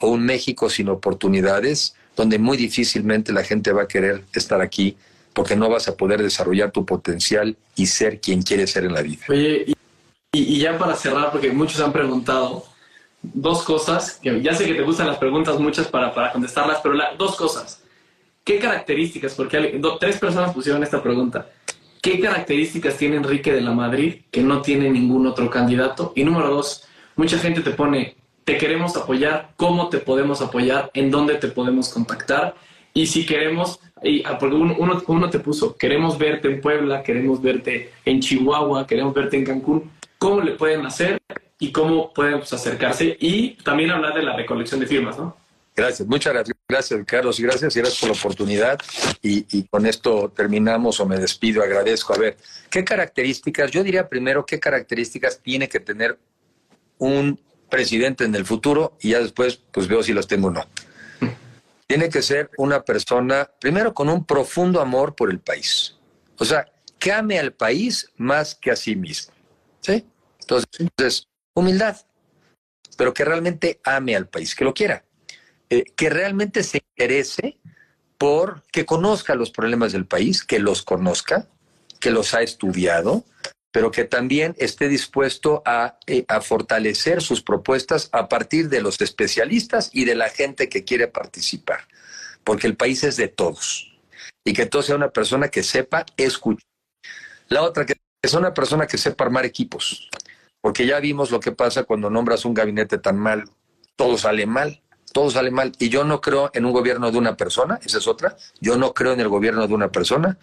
o un México sin oportunidades, donde muy difícilmente la gente va a querer estar aquí porque no vas a poder desarrollar tu potencial y ser quien quieres ser en la vida. Oye, y, ya para cerrar, porque muchos han preguntado, dos cosas, que ya sé que te gustan las preguntas muchas para, para contestarlas, pero dos cosas. ¿Qué características, porque tres personas pusieron esta pregunta, ¿qué características tiene Enrique de la Madrid que no tiene ningún otro candidato? Y número dos, mucha gente te pone, te queremos apoyar, ¿cómo te podemos apoyar? ¿En dónde te podemos contactar? Y si queremos, y, ah, uno, uno te puso, queremos verte en Puebla, queremos verte en Chihuahua, queremos verte en Cancún, ¿cómo le pueden hacer? y cómo pueden pues, acercarse y también hablar de la recolección de firmas, ¿no? Gracias, muchas gracias, Carlos, gracias, gracias por la oportunidad. Y, con esto terminamos o me despido, agradezco. A ver, ¿qué características, yo diría primero, qué características tiene que tener un presidente en el futuro y ya después pues veo si las tengo o no. Tiene que ser una persona, primero, con un profundo amor por el país. O sea, que ame al país más que a sí mismo. ¿Sí? Entonces, humildad, pero que realmente ame al país, que lo quiera, eh, que realmente se interese por que conozca los problemas del país, que los conozca, que los ha estudiado, pero que también esté dispuesto a, eh, a, fortalecer sus propuestas a partir de los especialistas y de la gente que quiere participar, porque el país es de todos y que todo sea una persona que sepa escuchar. La otra, que es una persona que sepa armar equipos, porque ya vimos lo que pasa cuando nombras un gabinete tan mal, todo sale mal, todo sale mal. Y yo no creo en un gobierno de una persona, esa es otra, yo no creo en el gobierno de una persona,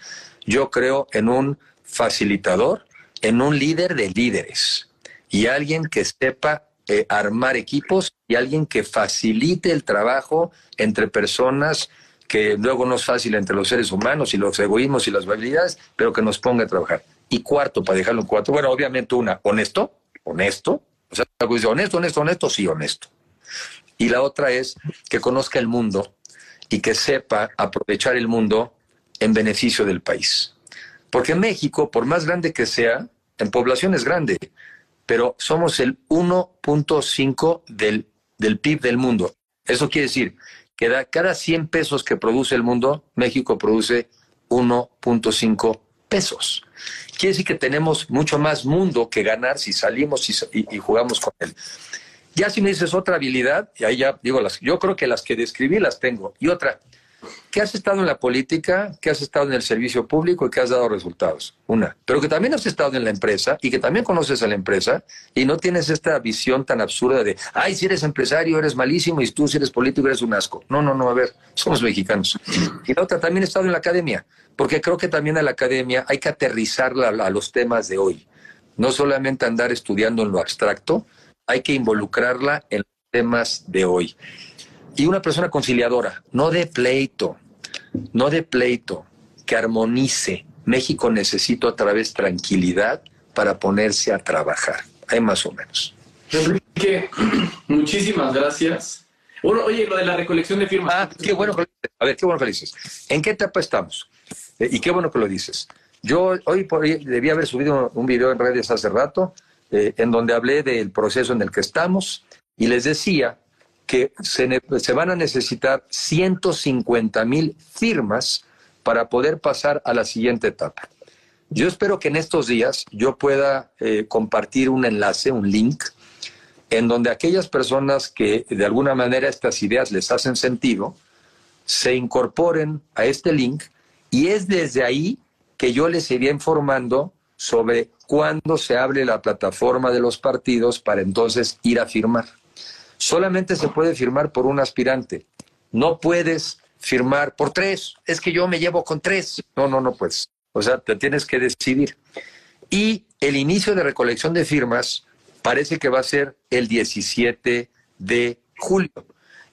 yo creo en un facilitador, en un líder de líderes y alguien que sepa eh, armar equipos y alguien que facilite el trabajo entre personas que luego no es fácil entre los seres humanos y los egoísmos y las habilidades, pero que nos ponga a trabajar. Y cuarto, para dejarlo en cuatro, bueno, obviamente una, honesto, honesto, o sea, dice honesto, honesto, honesto, sí, honesto. Y la otra es que conozca el mundo y que sepa aprovechar el mundo en beneficio del país. Porque México, por más grande que sea, en población es grande, pero somos el 1.5 del, del PIB del mundo. Eso quiere decir que da, cada 100 pesos que produce el mundo, México produce 1.5 pesos. Quiere decir que tenemos mucho más mundo que ganar si salimos y, jugamos con él. Ya si me dices otra habilidad, y ahí ya digo, las, yo creo que las que describí las tengo. Y otra, que has estado en la política, que has estado en el servicio público y que has dado resultados. Una. Pero que también has estado en la empresa y que también conoces a la empresa y no tienes esta visión tan absurda de, ay, si eres empresario eres malísimo y tú si eres político eres un asco. No, no, no, a ver, somos mexicanos. Y la otra, también he estado en la academia, porque creo que también a la academia hay que aterrizarla a los temas de hoy. No solamente andar estudiando en lo abstracto, hay que involucrarla en los temas de hoy y una persona conciliadora, no de pleito, no de pleito, que armonice. México necesita otra vez tranquilidad para ponerse a trabajar. Hay más o menos. Enrique, [clears throat] muchísimas gracias. Bueno, oye, lo de la recolección de firmas. Ah, qué bueno A ver, qué bueno que lo dices. ¿En qué etapa estamos? Eh, y qué bueno que lo dices. Yo hoy por hoy debía haber subido un video en redes hace rato eh, en donde hablé del proceso en el que estamos y les decía que se, van a necesitar 150 mil firmas para poder pasar a la siguiente etapa. Yo espero que en estos días yo pueda eh, compartir un enlace, un link, en donde aquellas personas que de alguna manera estas ideas les hacen sentido, se incorporen a este link y es desde ahí que yo les iría informando sobre cuándo se abre la plataforma de los partidos para entonces ir a firmar solamente se puede firmar por un aspirante. No puedes firmar por tres. Es que yo me llevo con tres. No, no, no puedes. O sea, te tienes que decidir. Y el inicio de recolección de firmas parece que va a ser el 17 de julio.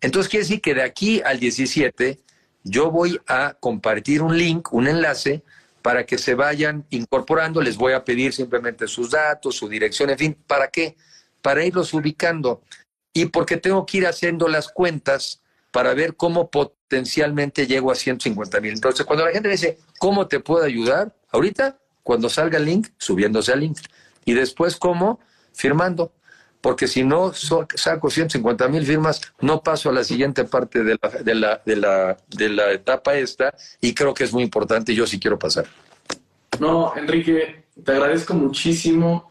Entonces quiere decir que de aquí al 17 yo voy a compartir un link, un enlace, para que se vayan incorporando. Les voy a pedir simplemente sus datos, su dirección, en fin, ¿para qué? Para irlos ubicando y porque tengo que ir haciendo las cuentas para ver cómo potencialmente llego a 150 mil. Entonces, cuando la gente dice, ¿cómo te puedo ayudar? Ahorita, cuando salga el link, subiéndose al link. Y después, ¿cómo? Firmando. Porque si no saco 150 mil firmas, no paso a la siguiente parte de la, de, la, de, la, de la etapa esta. Y creo que es muy importante y yo sí quiero pasar. No, Enrique, te agradezco muchísimo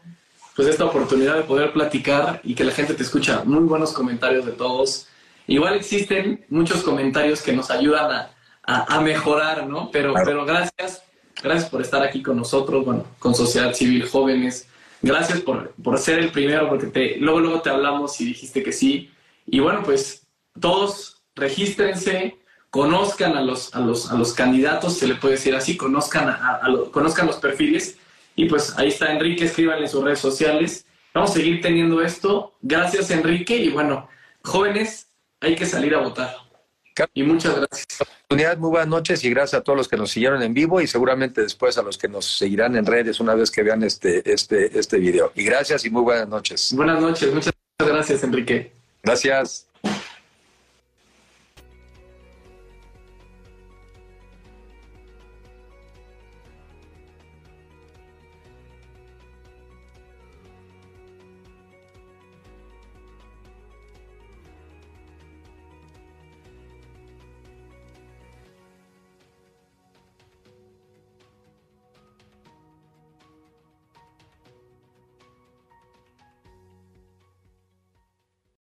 pues esta oportunidad de poder platicar y que la gente te escucha. Muy buenos comentarios de todos. Igual existen muchos comentarios que nos ayudan a, mejorar, ¿no? Pero, pero gracias, gracias por estar aquí con nosotros, bueno, con Sociedad Civil Jóvenes. Gracias por, por ser el primero, porque te, luego, luego te hablamos y dijiste que sí. Y bueno, pues todos regístrense, conozcan a los, a los, a los candidatos, se le puede decir así, conozcan, a, conozcan los perfiles. Y pues ahí está Enrique, escríbanle en sus redes sociales. Vamos a seguir teniendo esto. Gracias, Enrique. Y bueno, jóvenes, hay que salir a votar. Y muchas gracias. Muy buenas noches y gracias a todos los que nos siguieron en vivo y seguramente después a los que nos seguirán en redes una vez que vean este, este, este video. Y gracias y muy buenas noches. Buenas noches, muchas gracias, Enrique. Gracias.